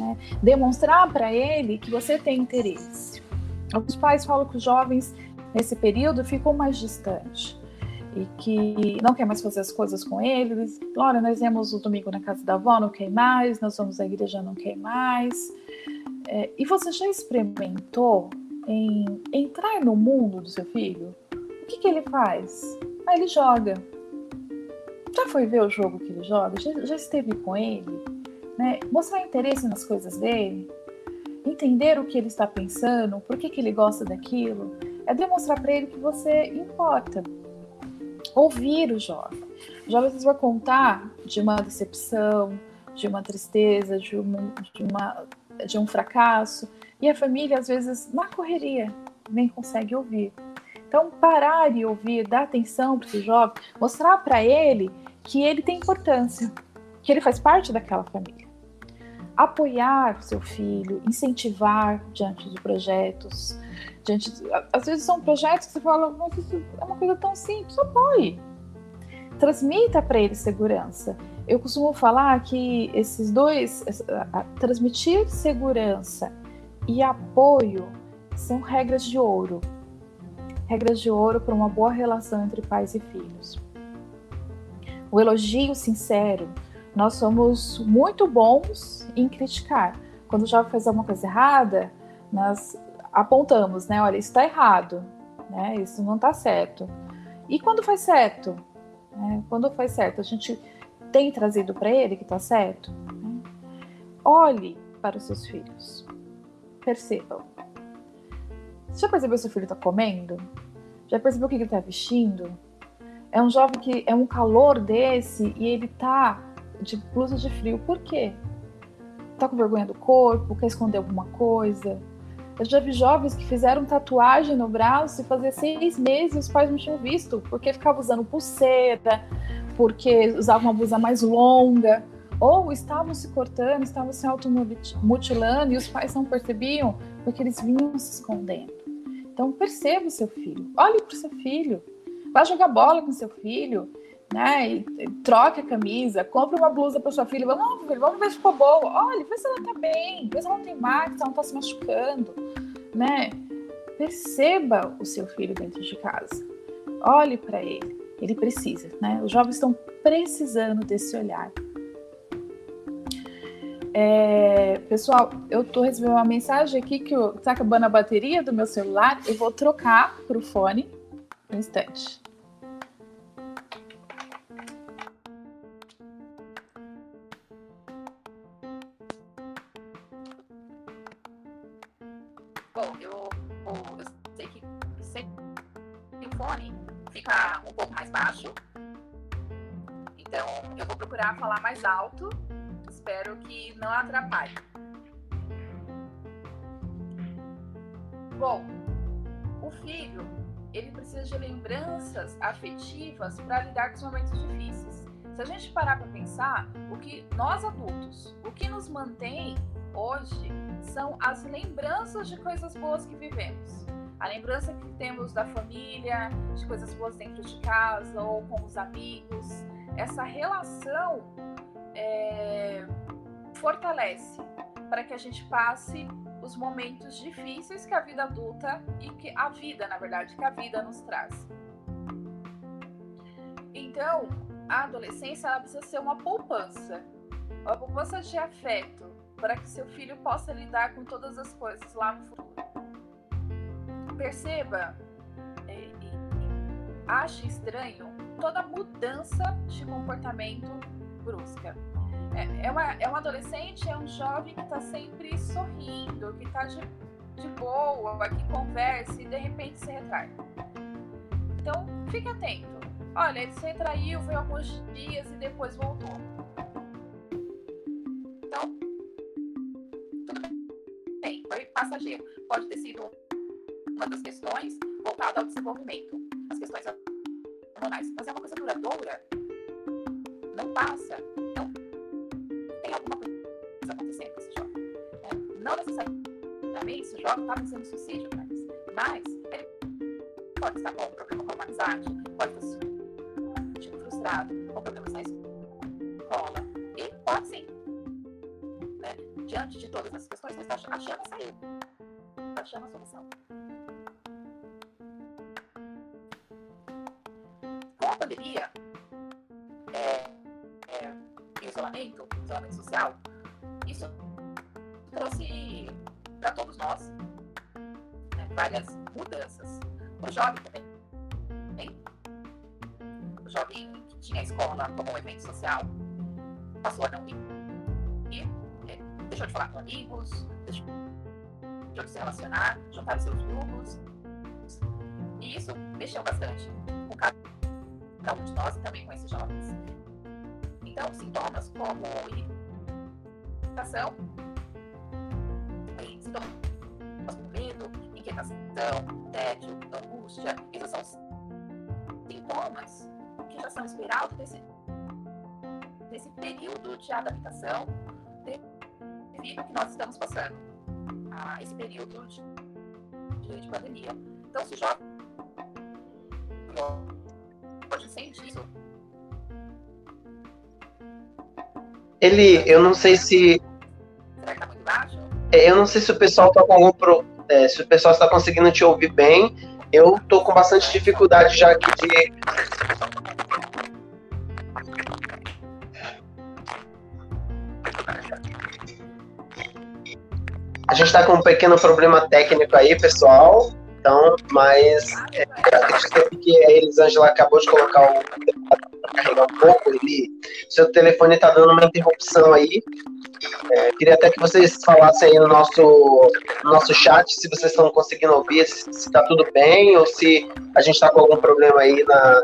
né? Demonstrar para ele que você tem interesse. Alguns pais falam que os jovens nesse período ficam mais distantes e que não quer mais fazer as coisas com eles. Olha, nós vemos o domingo na casa da avó, não quer mais, nós vamos à igreja, não quer mais. É, e você já experimentou em entrar no mundo do seu filho? O que, que ele faz? Ah, ele joga. Já foi ver o jogo que ele joga? Já, já esteve com ele? Né? Mostrar interesse nas coisas dele? Entender o que ele está pensando? Por que, que ele gosta daquilo? É demonstrar para ele que você importa, ouvir o jovem. O jovem às vezes vai contar de uma decepção, de uma tristeza, de, uma, de, uma, de um fracasso, e a família às vezes na correria nem consegue ouvir. Então, parar e ouvir, dar atenção para esse jovem, mostrar para ele que ele tem importância, que ele faz parte daquela família. Apoiar o seu filho, incentivar diante de projetos, diante de, às vezes são projetos que você fala, mas isso é uma coisa tão simples, apoie. Transmita para ele segurança. Eu costumo falar que esses dois, transmitir segurança e apoio são regras de ouro. Regras de ouro para uma boa relação entre pais e filhos. O elogio sincero. Nós somos muito bons em criticar. Quando o jovem faz alguma coisa errada, nós apontamos, né? Olha, isso está errado, né? Isso não está certo. E quando faz certo? Né? Quando faz certo, a gente tem trazido para ele que está certo? Né? Olhe para os seus filhos. Percebam. Você já percebeu se seu filho está comendo? Já percebeu o que ele está vestindo? É um jovem que é um calor desse e ele tá de blusa de frio. Por quê? Tá com vergonha do corpo? Quer esconder alguma coisa? Eu já vi jovens que fizeram tatuagem no braço e fazia seis meses os pais não tinham visto, porque ficava usando pulseira, porque usava uma blusa mais longa, ou estavam se cortando, estavam se automutilando e os pais não percebiam, porque eles vinham se escondendo. Então perceba o seu filho, olhe para o seu filho, vá jogar bola com seu filho, né? E, troque a camisa, compre uma blusa para sua filha. Vamos, filho, vamos ver se ficou boa. Olha, vê se ela tá bem, vê se ela não tem ela não tá se machucando, né? Perceba o seu filho dentro de casa. Olhe para ele. Ele precisa, né? Os jovens estão precisando desse olhar. É, pessoal, eu tô recebendo uma mensagem aqui que está acabando a bateria do meu celular. Eu vou trocar para o fone um instante. falar mais alto. Espero que não atrapalhe. Bom, o filho, ele precisa de lembranças afetivas para lidar com os momentos difíceis. Se a gente parar para pensar, o que nós adultos, o que nos mantém hoje são as lembranças de coisas boas que vivemos. A lembrança que temos da família, de coisas boas dentro de casa ou com os amigos, essa relação é, fortalece para que a gente passe os momentos difíceis que a vida adulta e que a vida, na verdade, que a vida nos traz. Então, a adolescência ela precisa ser uma poupança, uma poupança de afeto, para que seu filho possa lidar com todas as coisas lá no futuro. Perceba é, e, ache estranho toda mudança de comportamento brusca. É, é, uma, é um adolescente, é um jovem que está sempre sorrindo, que está de, de boa, que conversa e de repente se retrai. Então, fique atento. Olha, ele se retraiu, foi alguns dias e depois voltou. Então, tudo bem, foi passageiro. Pode ter sido uma das questões voltada ao desenvolvimento, as questões hormonais. Mas é uma coisa duradoura? não passa, não necessariamente esse jovem está pensando em suicídio, mas, mas ele pode estar com um problema com a amizade, pode estar se sentindo frustrado, com problemas na escola, e pode sim. Né? Diante de todas essas questões, está achando a saída, está achando a solução. Com a pandemia, é, é, isolamento, isolamento social, trouxe para todos nós né, várias mudanças. O jovem também. O jovem que tinha a escola como um evento social passou a não ir. E, é, deixou de falar com amigos, deixou de se relacionar, juntar seus grupos. E isso mexeu bastante com cada um de nós e também com esses jovens. Então, sintomas como irritação, inquietação, tédio, angústia, esses são sintomas que já são esperados desse, desse período de adaptação devido que nós estamos passando, a esse período de, de, de pandemia. Então, se já pode sentir isso ele, eu não sei se. Será que tá muito baixo? É, eu não sei se o pessoal tá com algum pro, é, se o pessoal está conseguindo te ouvir bem. Eu tô com bastante dificuldade já aqui de. A gente está com um pequeno problema técnico aí, pessoal. Então, mas é, acredito que a Elisângela acabou de colocar o para carregar um pouco. Ele, seu telefone está dando uma interrupção aí. É, queria até que vocês falassem aí no nosso, no nosso chat se vocês estão conseguindo ouvir, se está tudo bem ou se a gente está com algum problema aí na,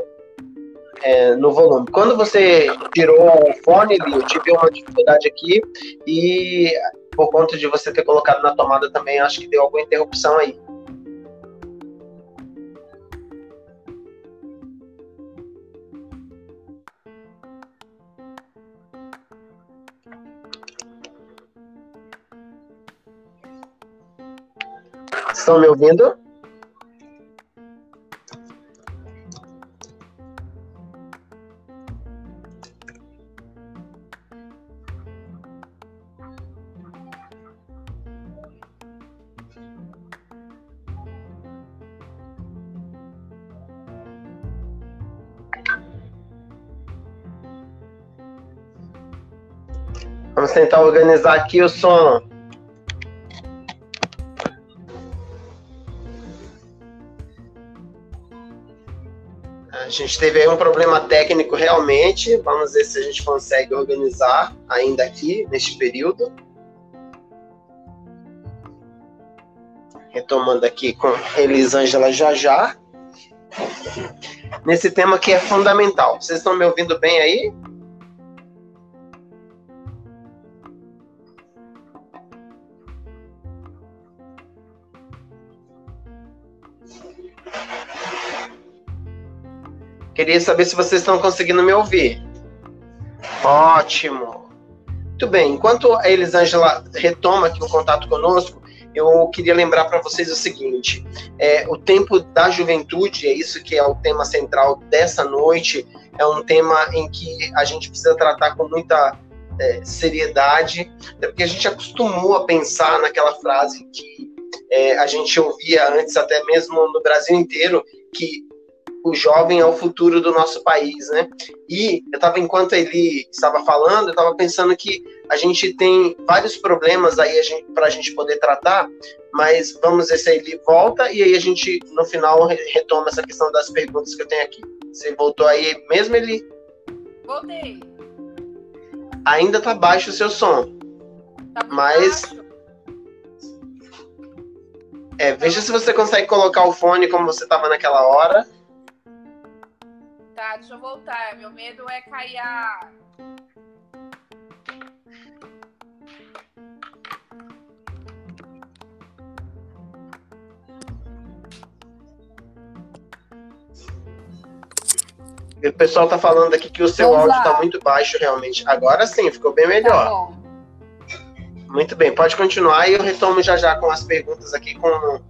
é, no volume. Quando você tirou o fone, eu tive uma dificuldade aqui e por conta de você ter colocado na tomada também, acho que deu alguma interrupção aí. Estão me ouvindo? Vamos tentar organizar aqui o som. Gente teve aí um problema técnico realmente. Vamos ver se a gente consegue organizar ainda aqui neste período. Retomando aqui com Elisângela já já. Nesse tema que é fundamental. Vocês estão me ouvindo bem aí? Queria saber se vocês estão conseguindo me ouvir. Ótimo. Muito bem. Enquanto a Elisângela retoma aqui o contato conosco, eu queria lembrar para vocês o seguinte: é, o tempo da juventude, é isso que é o tema central dessa noite, é um tema em que a gente precisa tratar com muita é, seriedade, porque a gente acostumou a pensar naquela frase que é, a gente ouvia antes, até mesmo no Brasil inteiro, que o jovem é o futuro do nosso país, né? E eu estava, enquanto ele estava falando, eu estava pensando que a gente tem vários problemas aí para a gente poder tratar, mas vamos ver se ele volta e aí a gente, no final, retoma essa questão das perguntas que eu tenho aqui. Você voltou aí mesmo, ele? Voltei. Ainda tá baixo o seu som. Tá mas. Baixo. É, veja se você consegue colocar o fone como você estava naquela hora. Deixa eu voltar. Meu medo é cair a. O pessoal tá falando aqui que o seu Vamos áudio lá. tá muito baixo, realmente. Agora sim, ficou bem melhor. Tá. Muito bem, pode continuar e eu retomo já já com as perguntas aqui, com,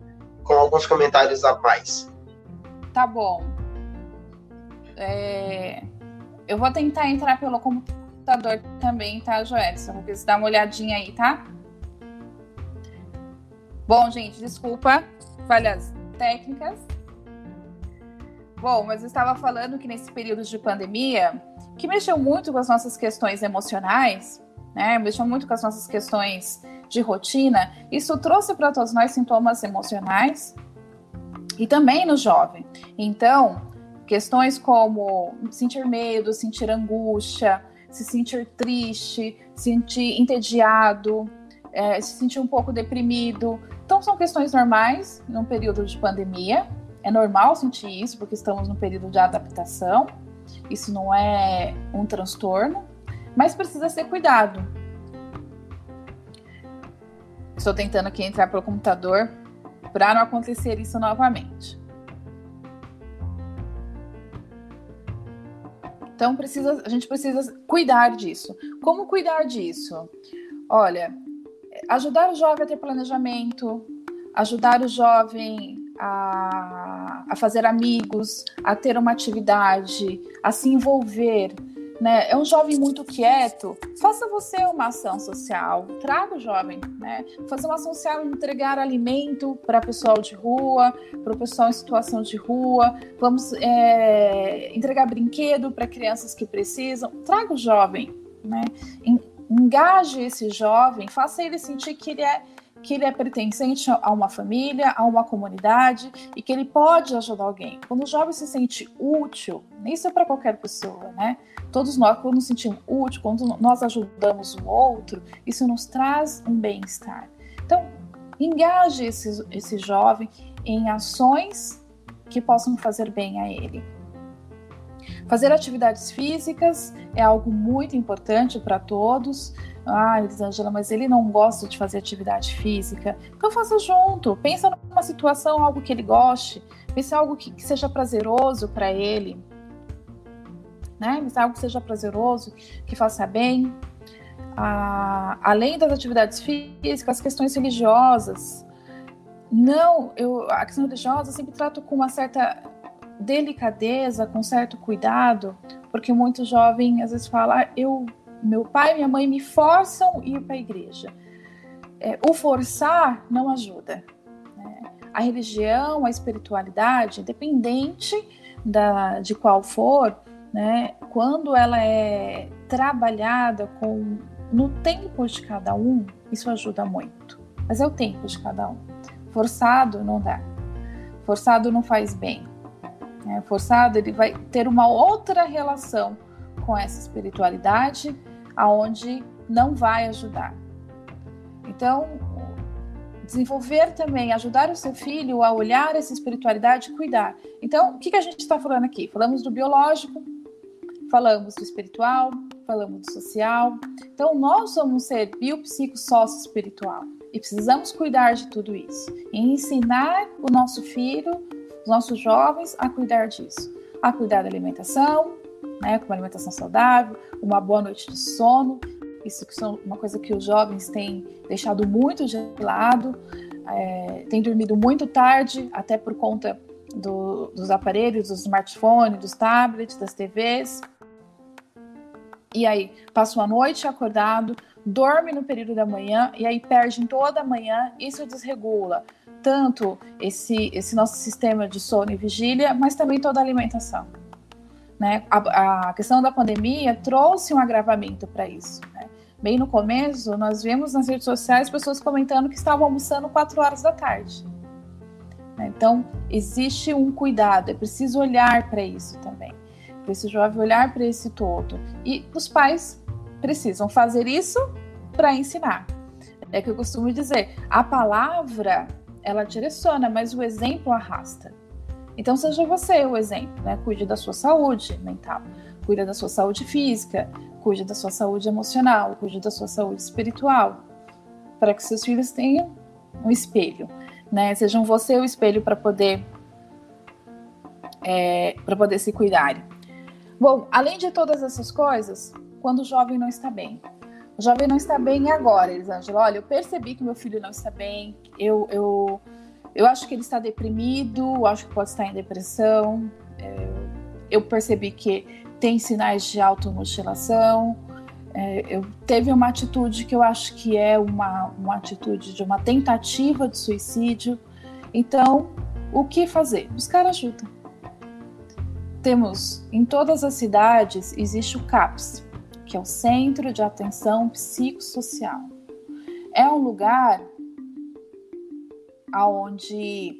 com alguns comentários a mais. Tá bom. É... Eu vou tentar entrar pelo computador também, tá, Joelson? Vou dar uma olhadinha aí, tá? Bom, gente, desculpa, falhas técnicas. Bom, mas eu estava falando que nesse período de pandemia, que mexeu muito com as nossas questões emocionais, né? Mexeu muito com as nossas questões de rotina. Isso trouxe para todos nós sintomas emocionais e também no jovem. Então, questões como sentir medo, sentir angústia, se sentir triste, sentir entediado, é, se sentir um pouco deprimido. Então, são questões normais num período de pandemia. É normal sentir isso, porque estamos num período de adaptação. Isso não é um transtorno, mas precisa ser cuidado. Estou tentando aqui entrar pelo computador para não acontecer isso novamente. Então precisa, a gente precisa cuidar disso. Como cuidar disso? Olha, ajudar o jovem a ter planejamento, ajudar o jovem a, a fazer amigos, a ter uma atividade, a se envolver. Né? É um jovem muito quieto. Faça você uma ação social, traga o jovem, né? Fazer uma ação social, entregar alimento para pessoal de rua, para o pessoal em situação de rua. Vamos é, entregar brinquedo para crianças que precisam. Traga o jovem, né? engaje esse jovem, faça ele sentir que ele é que ele é pertencente a uma família, a uma comunidade e que ele pode ajudar alguém. Quando o jovem se sente útil, isso é para qualquer pessoa, né? Todos nós, quando nos sentimos útil, quando nós ajudamos o outro, isso nos traz um bem-estar. Então, engaje esse, esse jovem em ações que possam fazer bem a ele. Fazer atividades físicas é algo muito importante para todos. Ah, Elisângela, mas ele não gosta de fazer atividade física. Então faça junto. Pensa numa situação, algo que ele goste. Pensa algo que, que seja prazeroso para ele. Né? Pensa algo que seja prazeroso, que faça bem. Ah, além das atividades físicas, as questões religiosas. Não, eu, a questão religiosa eu sempre trato com uma certa delicadeza, com certo cuidado, porque muito jovem às vezes fala, ah, eu, meu pai e minha mãe me forçam a ir para a igreja. É, o forçar não ajuda. Né? A religião, a espiritualidade, independente da, de qual for, né, quando ela é trabalhada com no tempo de cada um, isso ajuda muito. Mas é o tempo de cada um. Forçado não dá. Forçado não faz bem né, forçado, ele vai ter uma outra relação com essa espiritualidade, aonde não vai ajudar. Então, desenvolver também, ajudar o seu filho a olhar essa espiritualidade e cuidar. Então, o que, que a gente está falando aqui? Falamos do biológico, falamos do espiritual, falamos do social. Então, nós somos um ser biopsico sócio espiritual e precisamos cuidar de tudo isso e ensinar o nosso filho os nossos jovens a cuidar disso, a cuidar da alimentação, né, com uma alimentação saudável, uma boa noite de sono. Isso que são uma coisa que os jovens têm deixado muito de lado, é, têm dormido muito tarde, até por conta do, dos aparelhos, dos smartphones, dos tablets, das TVs. E aí, passam a noite acordado, dorme no período da manhã e aí perde toda a manhã, isso desregula tanto esse, esse nosso sistema de sono e vigília, mas também toda a alimentação. Né? A, a questão da pandemia trouxe um agravamento para isso. Né? Bem no começo, nós vimos nas redes sociais pessoas comentando que estavam almoçando 4 horas da tarde. Né? Então, existe um cuidado, é preciso olhar para isso também. Preciso jovem olhar para esse todo. E os pais precisam fazer isso para ensinar. É que eu costumo dizer, a palavra ela direciona, mas o exemplo arrasta. Então seja você o exemplo, né? Cuide da sua saúde mental, cuide da sua saúde física, cuide da sua saúde emocional, cuide da sua saúde espiritual, para que seus filhos tenham um espelho, né? Sejam você o espelho para poder é, para poder se cuidar. Bom, além de todas essas coisas, quando o jovem não está bem. O jovem não está bem agora, Elisângela. Olha, eu percebi que meu filho não está bem, eu, eu, eu acho que ele está deprimido, acho que pode estar em depressão, é, eu percebi que tem sinais de automutilação, é, eu teve uma atitude que eu acho que é uma, uma atitude de uma tentativa de suicídio. Então, o que fazer? Buscar ajuda. Temos em todas as cidades existe o CAPS, que é o Centro de Atenção Psicossocial. É um lugar onde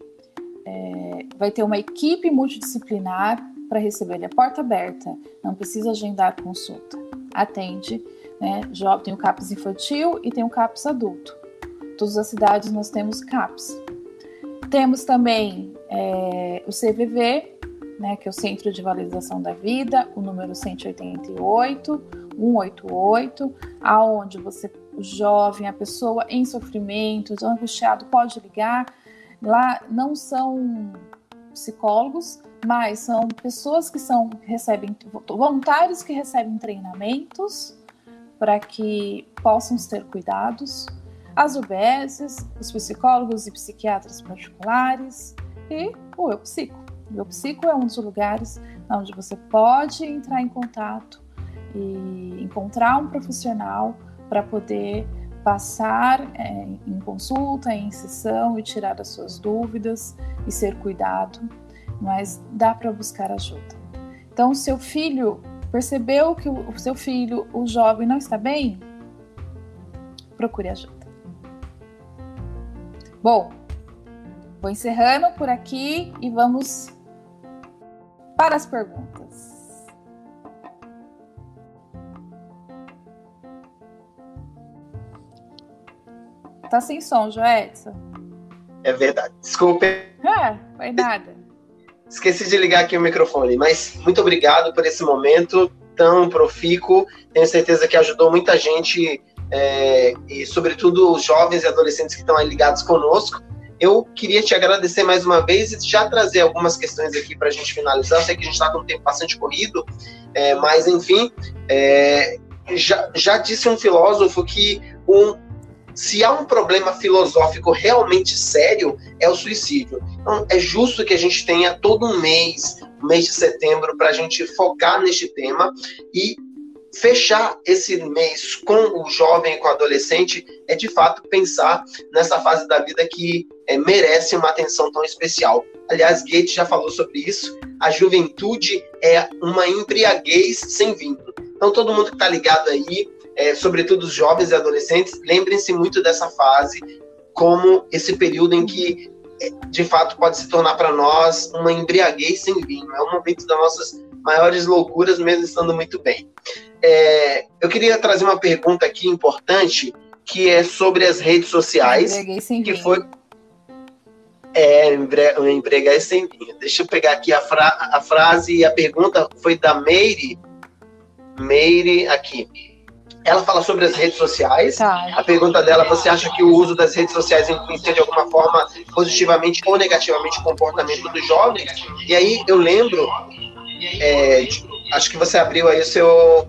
é, vai ter uma equipe multidisciplinar para receber ele. É porta aberta, não precisa agendar consulta. Atende, né? Tem o CAPS infantil e tem o CAPS adulto. Todas as cidades nós temos CAPS. Temos também é, o CVV, né, que é o Centro de Valorização da Vida, o número 188, 188, aonde você, o jovem, a pessoa em sofrimento, angustiado, pode ligar. Lá não são psicólogos, mas são pessoas que são recebem voluntários que recebem treinamentos para que possam ter cuidados, as UBSs, os psicólogos e psiquiatras particulares e o Eu Psico. O Eu Psico é um dos lugares onde você pode entrar em contato e encontrar um profissional para poder passar é, em consulta, em sessão e tirar as suas dúvidas e ser cuidado mas dá para buscar ajuda. Então, seu filho percebeu que o seu filho, o jovem, não está bem, procure ajuda. Bom, vou encerrando por aqui e vamos para as perguntas. Tá sem som, Joedson? É verdade. Desculpe. É, foi nada. Esqueci de ligar aqui o microfone, mas muito obrigado por esse momento tão profícuo. Tenho certeza que ajudou muita gente, é, e sobretudo os jovens e adolescentes que estão aí ligados conosco. Eu queria te agradecer mais uma vez e já trazer algumas questões aqui para a gente finalizar. Eu sei que a gente está com um tempo bastante corrido, é, mas enfim, é, já, já disse um filósofo que um, se há um problema filosófico realmente sério, é o suicídio. Então, é justo que a gente tenha todo um mês, mês de setembro, para a gente focar neste tema e fechar esse mês com o jovem, com o adolescente, é de fato pensar nessa fase da vida que é, merece uma atenção tão especial. Aliás, Goethe já falou sobre isso. A juventude é uma embriaguez sem vinho. Então, todo mundo que está ligado aí, é, sobretudo os jovens e adolescentes, lembrem-se muito dessa fase como esse período em que, é, de fato, pode se tornar para nós uma embriaguez sem vinho. É um momento das nossas maiores loucuras, mesmo estando muito bem. É, eu queria trazer uma pergunta aqui importante, que é sobre as redes sociais, que foi é, embriaguez sem vinho. Deixa eu pegar aqui a, fra a frase e a pergunta foi da Meire, Meire aqui. Ela fala sobre as redes sociais. Tá. A pergunta dela: você acha que o uso das redes sociais influencia de alguma forma positivamente ou negativamente o comportamento dos jovens? E aí eu lembro, é, acho que você abriu aí o seu,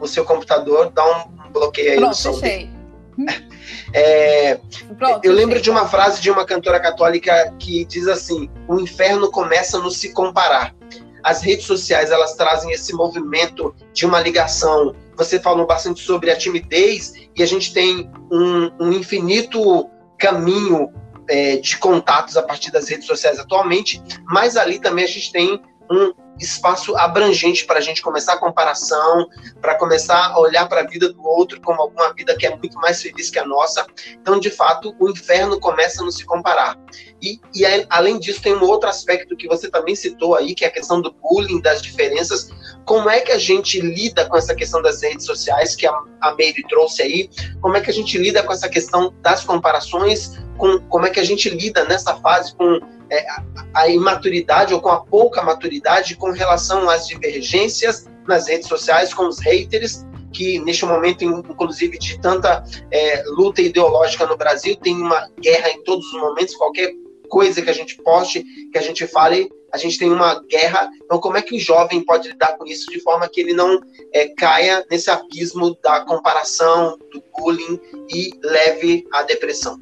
o seu computador, dá um bloqueio aí Pronto, no som. Fechei. [LAUGHS] É, Pronto, eu lembro de uma frase de uma cantora católica que diz assim: o inferno começa no se comparar. As redes sociais elas trazem esse movimento de uma ligação você falou bastante sobre a timidez e a gente tem um, um infinito caminho é, de contatos a partir das redes sociais atualmente, mas ali também a gente tem um espaço abrangente para a gente começar a comparação, para começar a olhar para a vida do outro como alguma vida que é muito mais feliz que a nossa. Então, de fato, o inferno começa a não se comparar. E, e além disso, tem um outro aspecto que você também citou aí, que é a questão do bullying, das diferenças. Como é que a gente lida com essa questão das redes sociais, que a, a trouxe aí? Como é que a gente lida com essa questão das comparações? Com, como é que a gente lida nessa fase com é, a imaturidade ou com a pouca maturidade com relação às divergências nas redes sociais com os haters, que neste momento, inclusive, de tanta é, luta ideológica no Brasil, tem uma guerra em todos os momentos, qualquer coisa que a gente poste, que a gente fale, a gente tem uma guerra. Então, como é que o jovem pode lidar com isso de forma que ele não é, caia nesse abismo da comparação, do bullying e leve à depressão?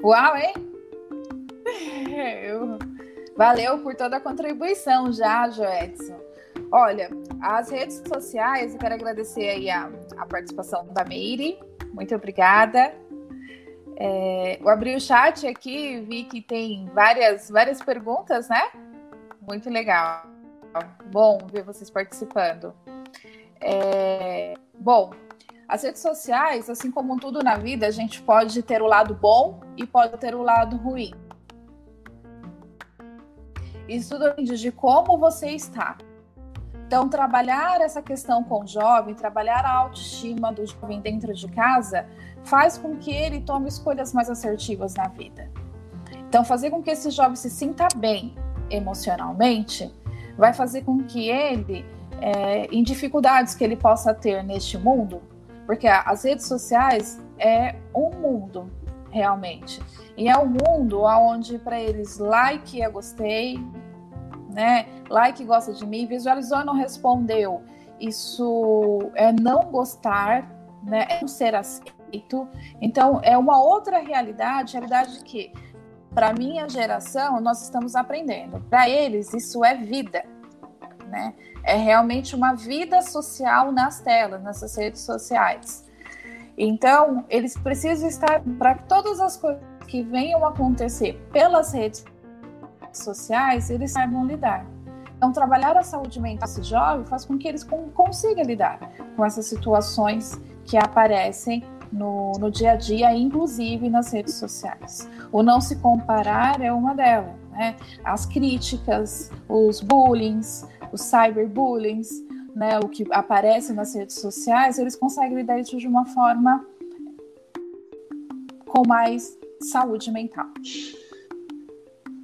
Uau, hein? [LAUGHS] Eu... Valeu por toda a contribuição já, Joedson. Olha, as redes sociais, eu quero agradecer aí a, a participação da Meire. Muito obrigada. É, eu abri o chat aqui, vi que tem várias, várias perguntas, né? Muito legal. Bom ver vocês participando. É, bom, as redes sociais, assim como tudo na vida, a gente pode ter o lado bom e pode ter o lado ruim. Isso depende de como você está. Então, trabalhar essa questão com o jovem, trabalhar a autoestima do jovem dentro de casa, faz com que ele tome escolhas mais assertivas na vida. Então, fazer com que esse jovem se sinta bem emocionalmente, vai fazer com que ele, é, em dificuldades que ele possa ter neste mundo, porque as redes sociais é um mundo, realmente. E é um mundo onde para eles like é gostei, né? Like gosta de mim, visualizou e não respondeu. Isso é não gostar, né? É não ser aceito. Então é uma outra realidade, realidade que para minha geração nós estamos aprendendo. Para eles isso é vida, né? É realmente uma vida social nas telas, nessas redes sociais. Então, eles precisam estar para todas as coisas que venham acontecer pelas redes sociais, eles saibam lidar. Então, trabalhar a saúde mental desse jovem faz com que eles consigam lidar com essas situações que aparecem no, no dia a dia, inclusive nas redes sociais. O não se comparar é uma delas. Né? As críticas, os bullying, os cyberbullying, né, o que aparece nas redes sociais, eles conseguem lidar isso de uma forma com mais saúde mental.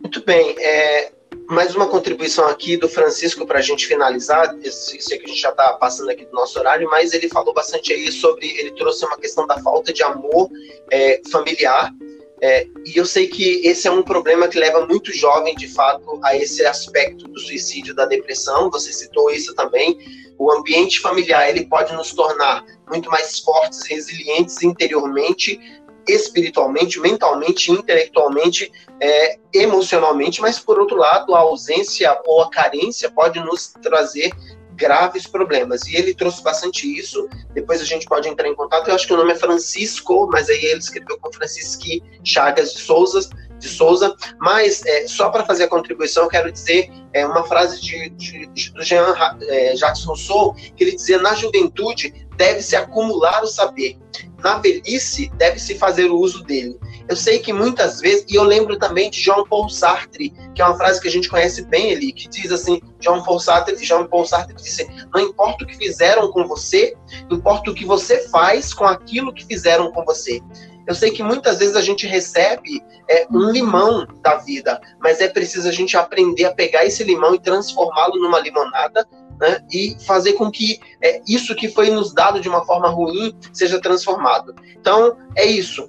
Muito bem. É, mais uma contribuição aqui do Francisco para a gente finalizar. Eu sei que a gente já está passando aqui do nosso horário, mas ele falou bastante aí sobre. Ele trouxe uma questão da falta de amor é, familiar. É, e eu sei que esse é um problema que leva muito jovem, de fato, a esse aspecto do suicídio, da depressão. Você citou isso também. O ambiente familiar ele pode nos tornar muito mais fortes, resilientes interiormente, espiritualmente, mentalmente, intelectualmente, é, emocionalmente, mas por outro lado, a ausência ou a carência pode nos trazer graves problemas. E ele trouxe bastante isso. Depois a gente pode entrar em contato. Eu acho que o nome é Francisco, mas aí ele escreveu com Francisque Chagas de Souza. De Souza, mas é, só para fazer a contribuição, eu quero dizer é, uma frase de, de, de Jean é, Jacques Rousseau, que ele dizia: na juventude deve-se acumular o saber, na velhice deve-se fazer o uso dele. Eu sei que muitas vezes, e eu lembro também de Jean Paul Sartre, que é uma frase que a gente conhece bem ali, que diz assim, Jean Paul Sartre, Jean Paul Sartre disse, não importa o que fizeram com você, importa o que você faz com aquilo que fizeram com você. Eu sei que muitas vezes a gente recebe é, um limão da vida, mas é preciso a gente aprender a pegar esse limão e transformá-lo numa limonada né, e fazer com que é, isso que foi nos dado de uma forma ruim seja transformado. Então, é isso.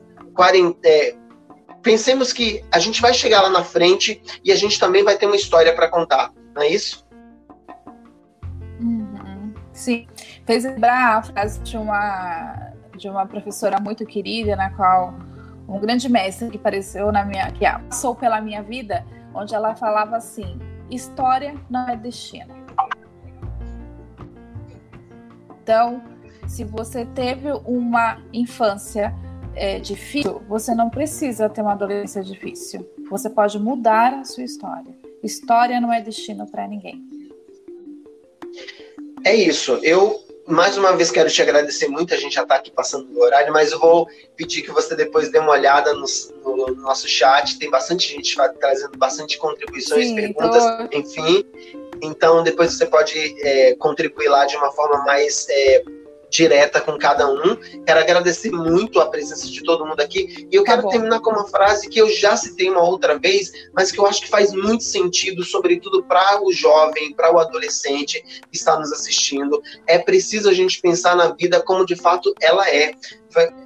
É, pensemos que a gente vai chegar lá na frente e a gente também vai ter uma história para contar, não é isso? Uhum. Sim, fez lembrar a frase de uma, de uma professora muito querida, na qual um grande mestre que apareceu na minha, que passou pela minha vida, onde ela falava assim: história não é destino. Então, se você teve uma infância é, difícil, você não precisa ter uma adolescência difícil. Você pode mudar a sua história. História não é destino para ninguém. É isso. Eu mais uma vez quero te agradecer muito. A gente já está aqui passando do horário, mas eu vou pedir que você depois dê uma olhada no, no nosso chat. Tem bastante gente trazendo bastante contribuições, Sim, perguntas, tô... enfim. Então, depois você pode é, contribuir lá de uma forma mais é, direta com cada um. Quero agradecer muito a presença de todo mundo aqui. E eu tá quero bom. terminar com uma frase que eu já citei uma outra vez, mas que eu acho que faz muito sentido, sobretudo para o jovem, para o adolescente que está nos assistindo. É preciso a gente pensar na vida como de fato ela é.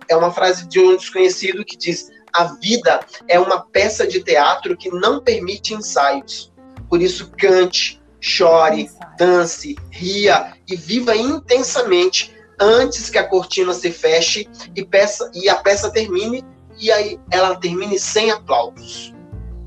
É uma frase de um desconhecido que diz: a vida é uma peça de teatro que não permite ensaios. Por isso, cante, chore, dance, ria e viva intensamente antes que a cortina se feche e, peça, e a peça termine e aí ela termine sem aplausos.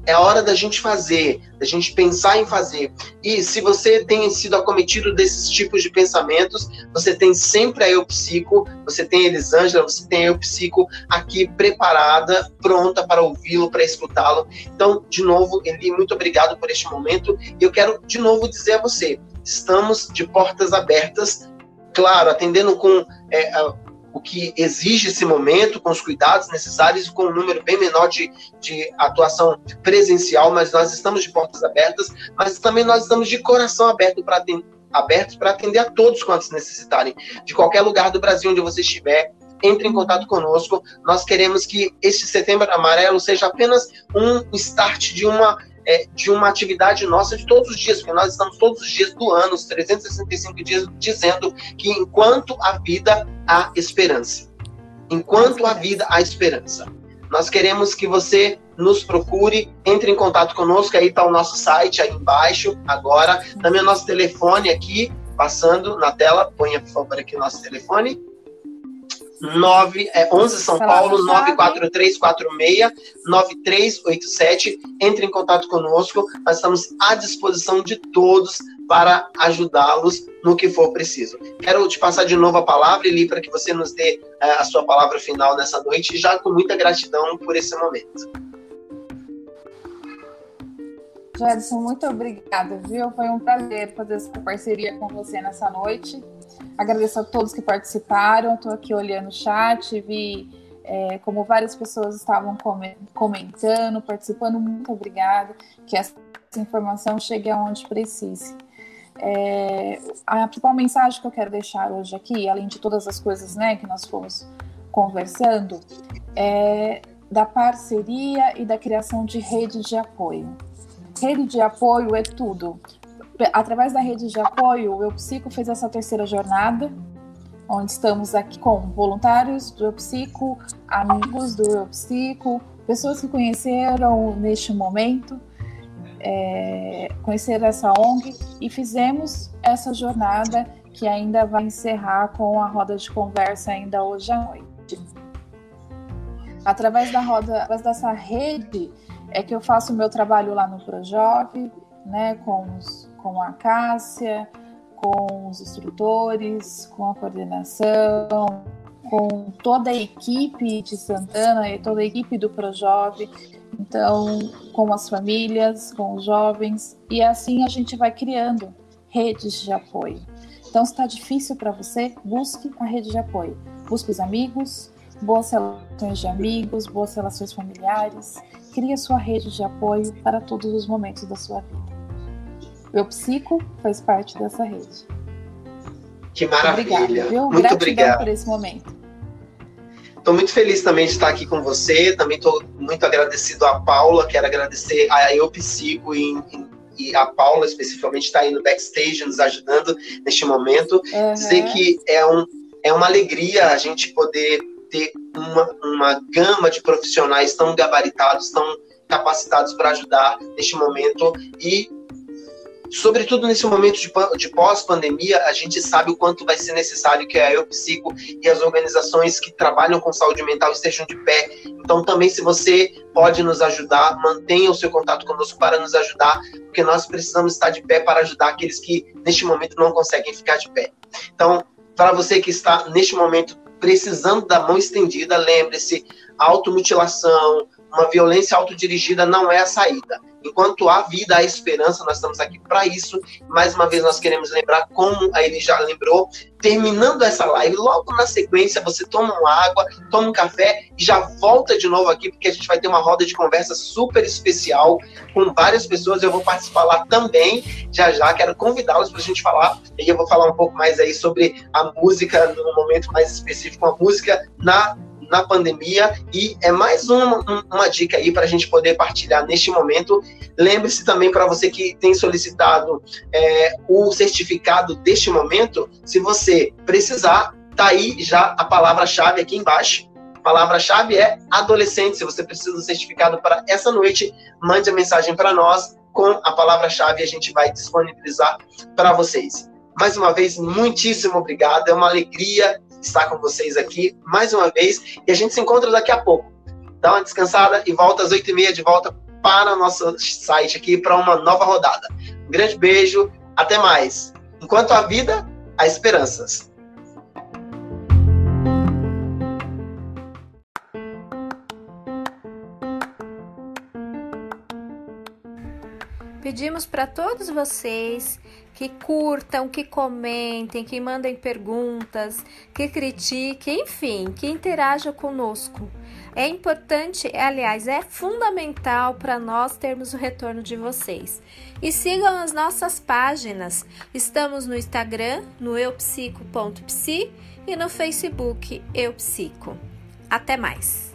É hora da gente fazer, da gente pensar em fazer. E se você tem sido acometido desses tipos de pensamentos, você tem sempre a Eu Psico, você tem a Elisângela, você tem a Eu Psico aqui preparada, pronta para ouvi-lo, para escutá-lo. Então, de novo, Eli, muito obrigado por este momento. Eu quero de novo dizer a você, estamos de portas abertas, claro, atendendo com é, o que exige esse momento, com os cuidados necessários, com um número bem menor de, de atuação presencial, mas nós estamos de portas abertas, mas também nós estamos de coração aberto para abertos para atender a todos quantos necessitarem. De qualquer lugar do Brasil onde você estiver, entre em contato conosco. Nós queremos que este setembro amarelo seja apenas um start de uma é, de uma atividade nossa de todos os dias, porque nós estamos todos os dias do ano, os 365 dias, dizendo que enquanto a vida há esperança. Enquanto a vida há esperança. Nós queremos que você nos procure, entre em contato conosco, aí está o nosso site aí embaixo, agora. Também o nosso telefone aqui, passando na tela. Ponha, por favor, aqui o nosso telefone. 9, é, 11 São Paulo, 94346-9387. Entre em contato conosco, nós estamos à disposição de todos para ajudá-los no que for preciso. Quero te passar de novo a palavra, Eli, para que você nos dê é, a sua palavra final nessa noite, já com muita gratidão por esse momento. Jadson, muito obrigada, viu? Foi um prazer fazer essa parceria com você nessa noite. Agradeço a todos que participaram. Estou aqui olhando o chat, vi é, como várias pessoas estavam comentando, participando. Muito obrigada. Que essa informação chegue aonde precise. É, a principal mensagem que eu quero deixar hoje aqui, além de todas as coisas né, que nós fomos conversando, é da parceria e da criação de redes de apoio. Rede de apoio é tudo através da rede de apoio, o Eu Psico fez essa terceira jornada, onde estamos aqui com voluntários do Eu Psico, amigos do Eu Psico, pessoas que conheceram neste momento, é, conheceram essa ONG e fizemos essa jornada que ainda vai encerrar com a roda de conversa ainda hoje à noite. Através da roda, através dessa rede, é que eu faço o meu trabalho lá no Projove, né, com os com a Cássia, com os instrutores, com a coordenação, com toda a equipe de Santana e toda a equipe do Projove, então com as famílias, com os jovens, e assim a gente vai criando redes de apoio. Então, se está difícil para você, busque a rede de apoio. Busque os amigos, boas relações de amigos, boas relações familiares. Crie a sua rede de apoio para todos os momentos da sua vida. Eu Psico faz parte dessa rede. Que maravilha. Obrigada, viu? Muito obrigado por esse momento. Estou muito feliz também de estar aqui com você. Também estou muito agradecido à Paula. Quero agradecer a Eu Psico e, e a Paula especificamente está aí no backstage nos ajudando neste momento. Uhum. Dizer que é, um, é uma alegria a gente poder ter uma, uma gama de profissionais tão gabaritados, tão capacitados para ajudar neste momento e sobretudo nesse momento de, de pós-pandemia, a gente sabe o quanto vai ser necessário que a EuPsico e as organizações que trabalham com saúde mental estejam de pé. Então, também, se você pode nos ajudar, mantenha o seu contato conosco para nos ajudar, porque nós precisamos estar de pé para ajudar aqueles que, neste momento, não conseguem ficar de pé. Então, para você que está, neste momento, precisando da mão estendida, lembre-se, automutilação, uma violência autodirigida não é a saída. Enquanto há vida, há esperança, nós estamos aqui para isso. Mais uma vez, nós queremos lembrar, como ele já lembrou, terminando essa live, logo na sequência, você toma uma água, toma um café e já volta de novo aqui, porque a gente vai ter uma roda de conversa super especial com várias pessoas. Eu vou participar lá também, já já. Quero convidá-los para a gente falar. E eu vou falar um pouco mais aí sobre a música, no momento mais específico, a música na na pandemia e é mais uma, uma dica aí para a gente poder partilhar neste momento. Lembre-se também para você que tem solicitado é, o certificado deste momento, se você precisar, tá aí já a palavra-chave aqui embaixo palavra-chave é adolescente. Se você precisa do certificado para essa noite, mande a mensagem para nós com a palavra-chave e a gente vai disponibilizar para vocês. Mais uma vez, muitíssimo obrigado. É uma alegria estar com vocês aqui mais uma vez e a gente se encontra daqui a pouco. Dá uma descansada e volta às oito e meia de volta para o nosso site aqui para uma nova rodada. Um grande beijo, até mais. Enquanto a vida, há esperanças. Pedimos para todos vocês que curtam, que comentem, que mandem perguntas, que critiquem, enfim, que interajam conosco. É importante, aliás, é fundamental para nós termos o retorno de vocês. E sigam as nossas páginas. Estamos no Instagram, no eupsico.psi e no Facebook Eupsico. Até mais!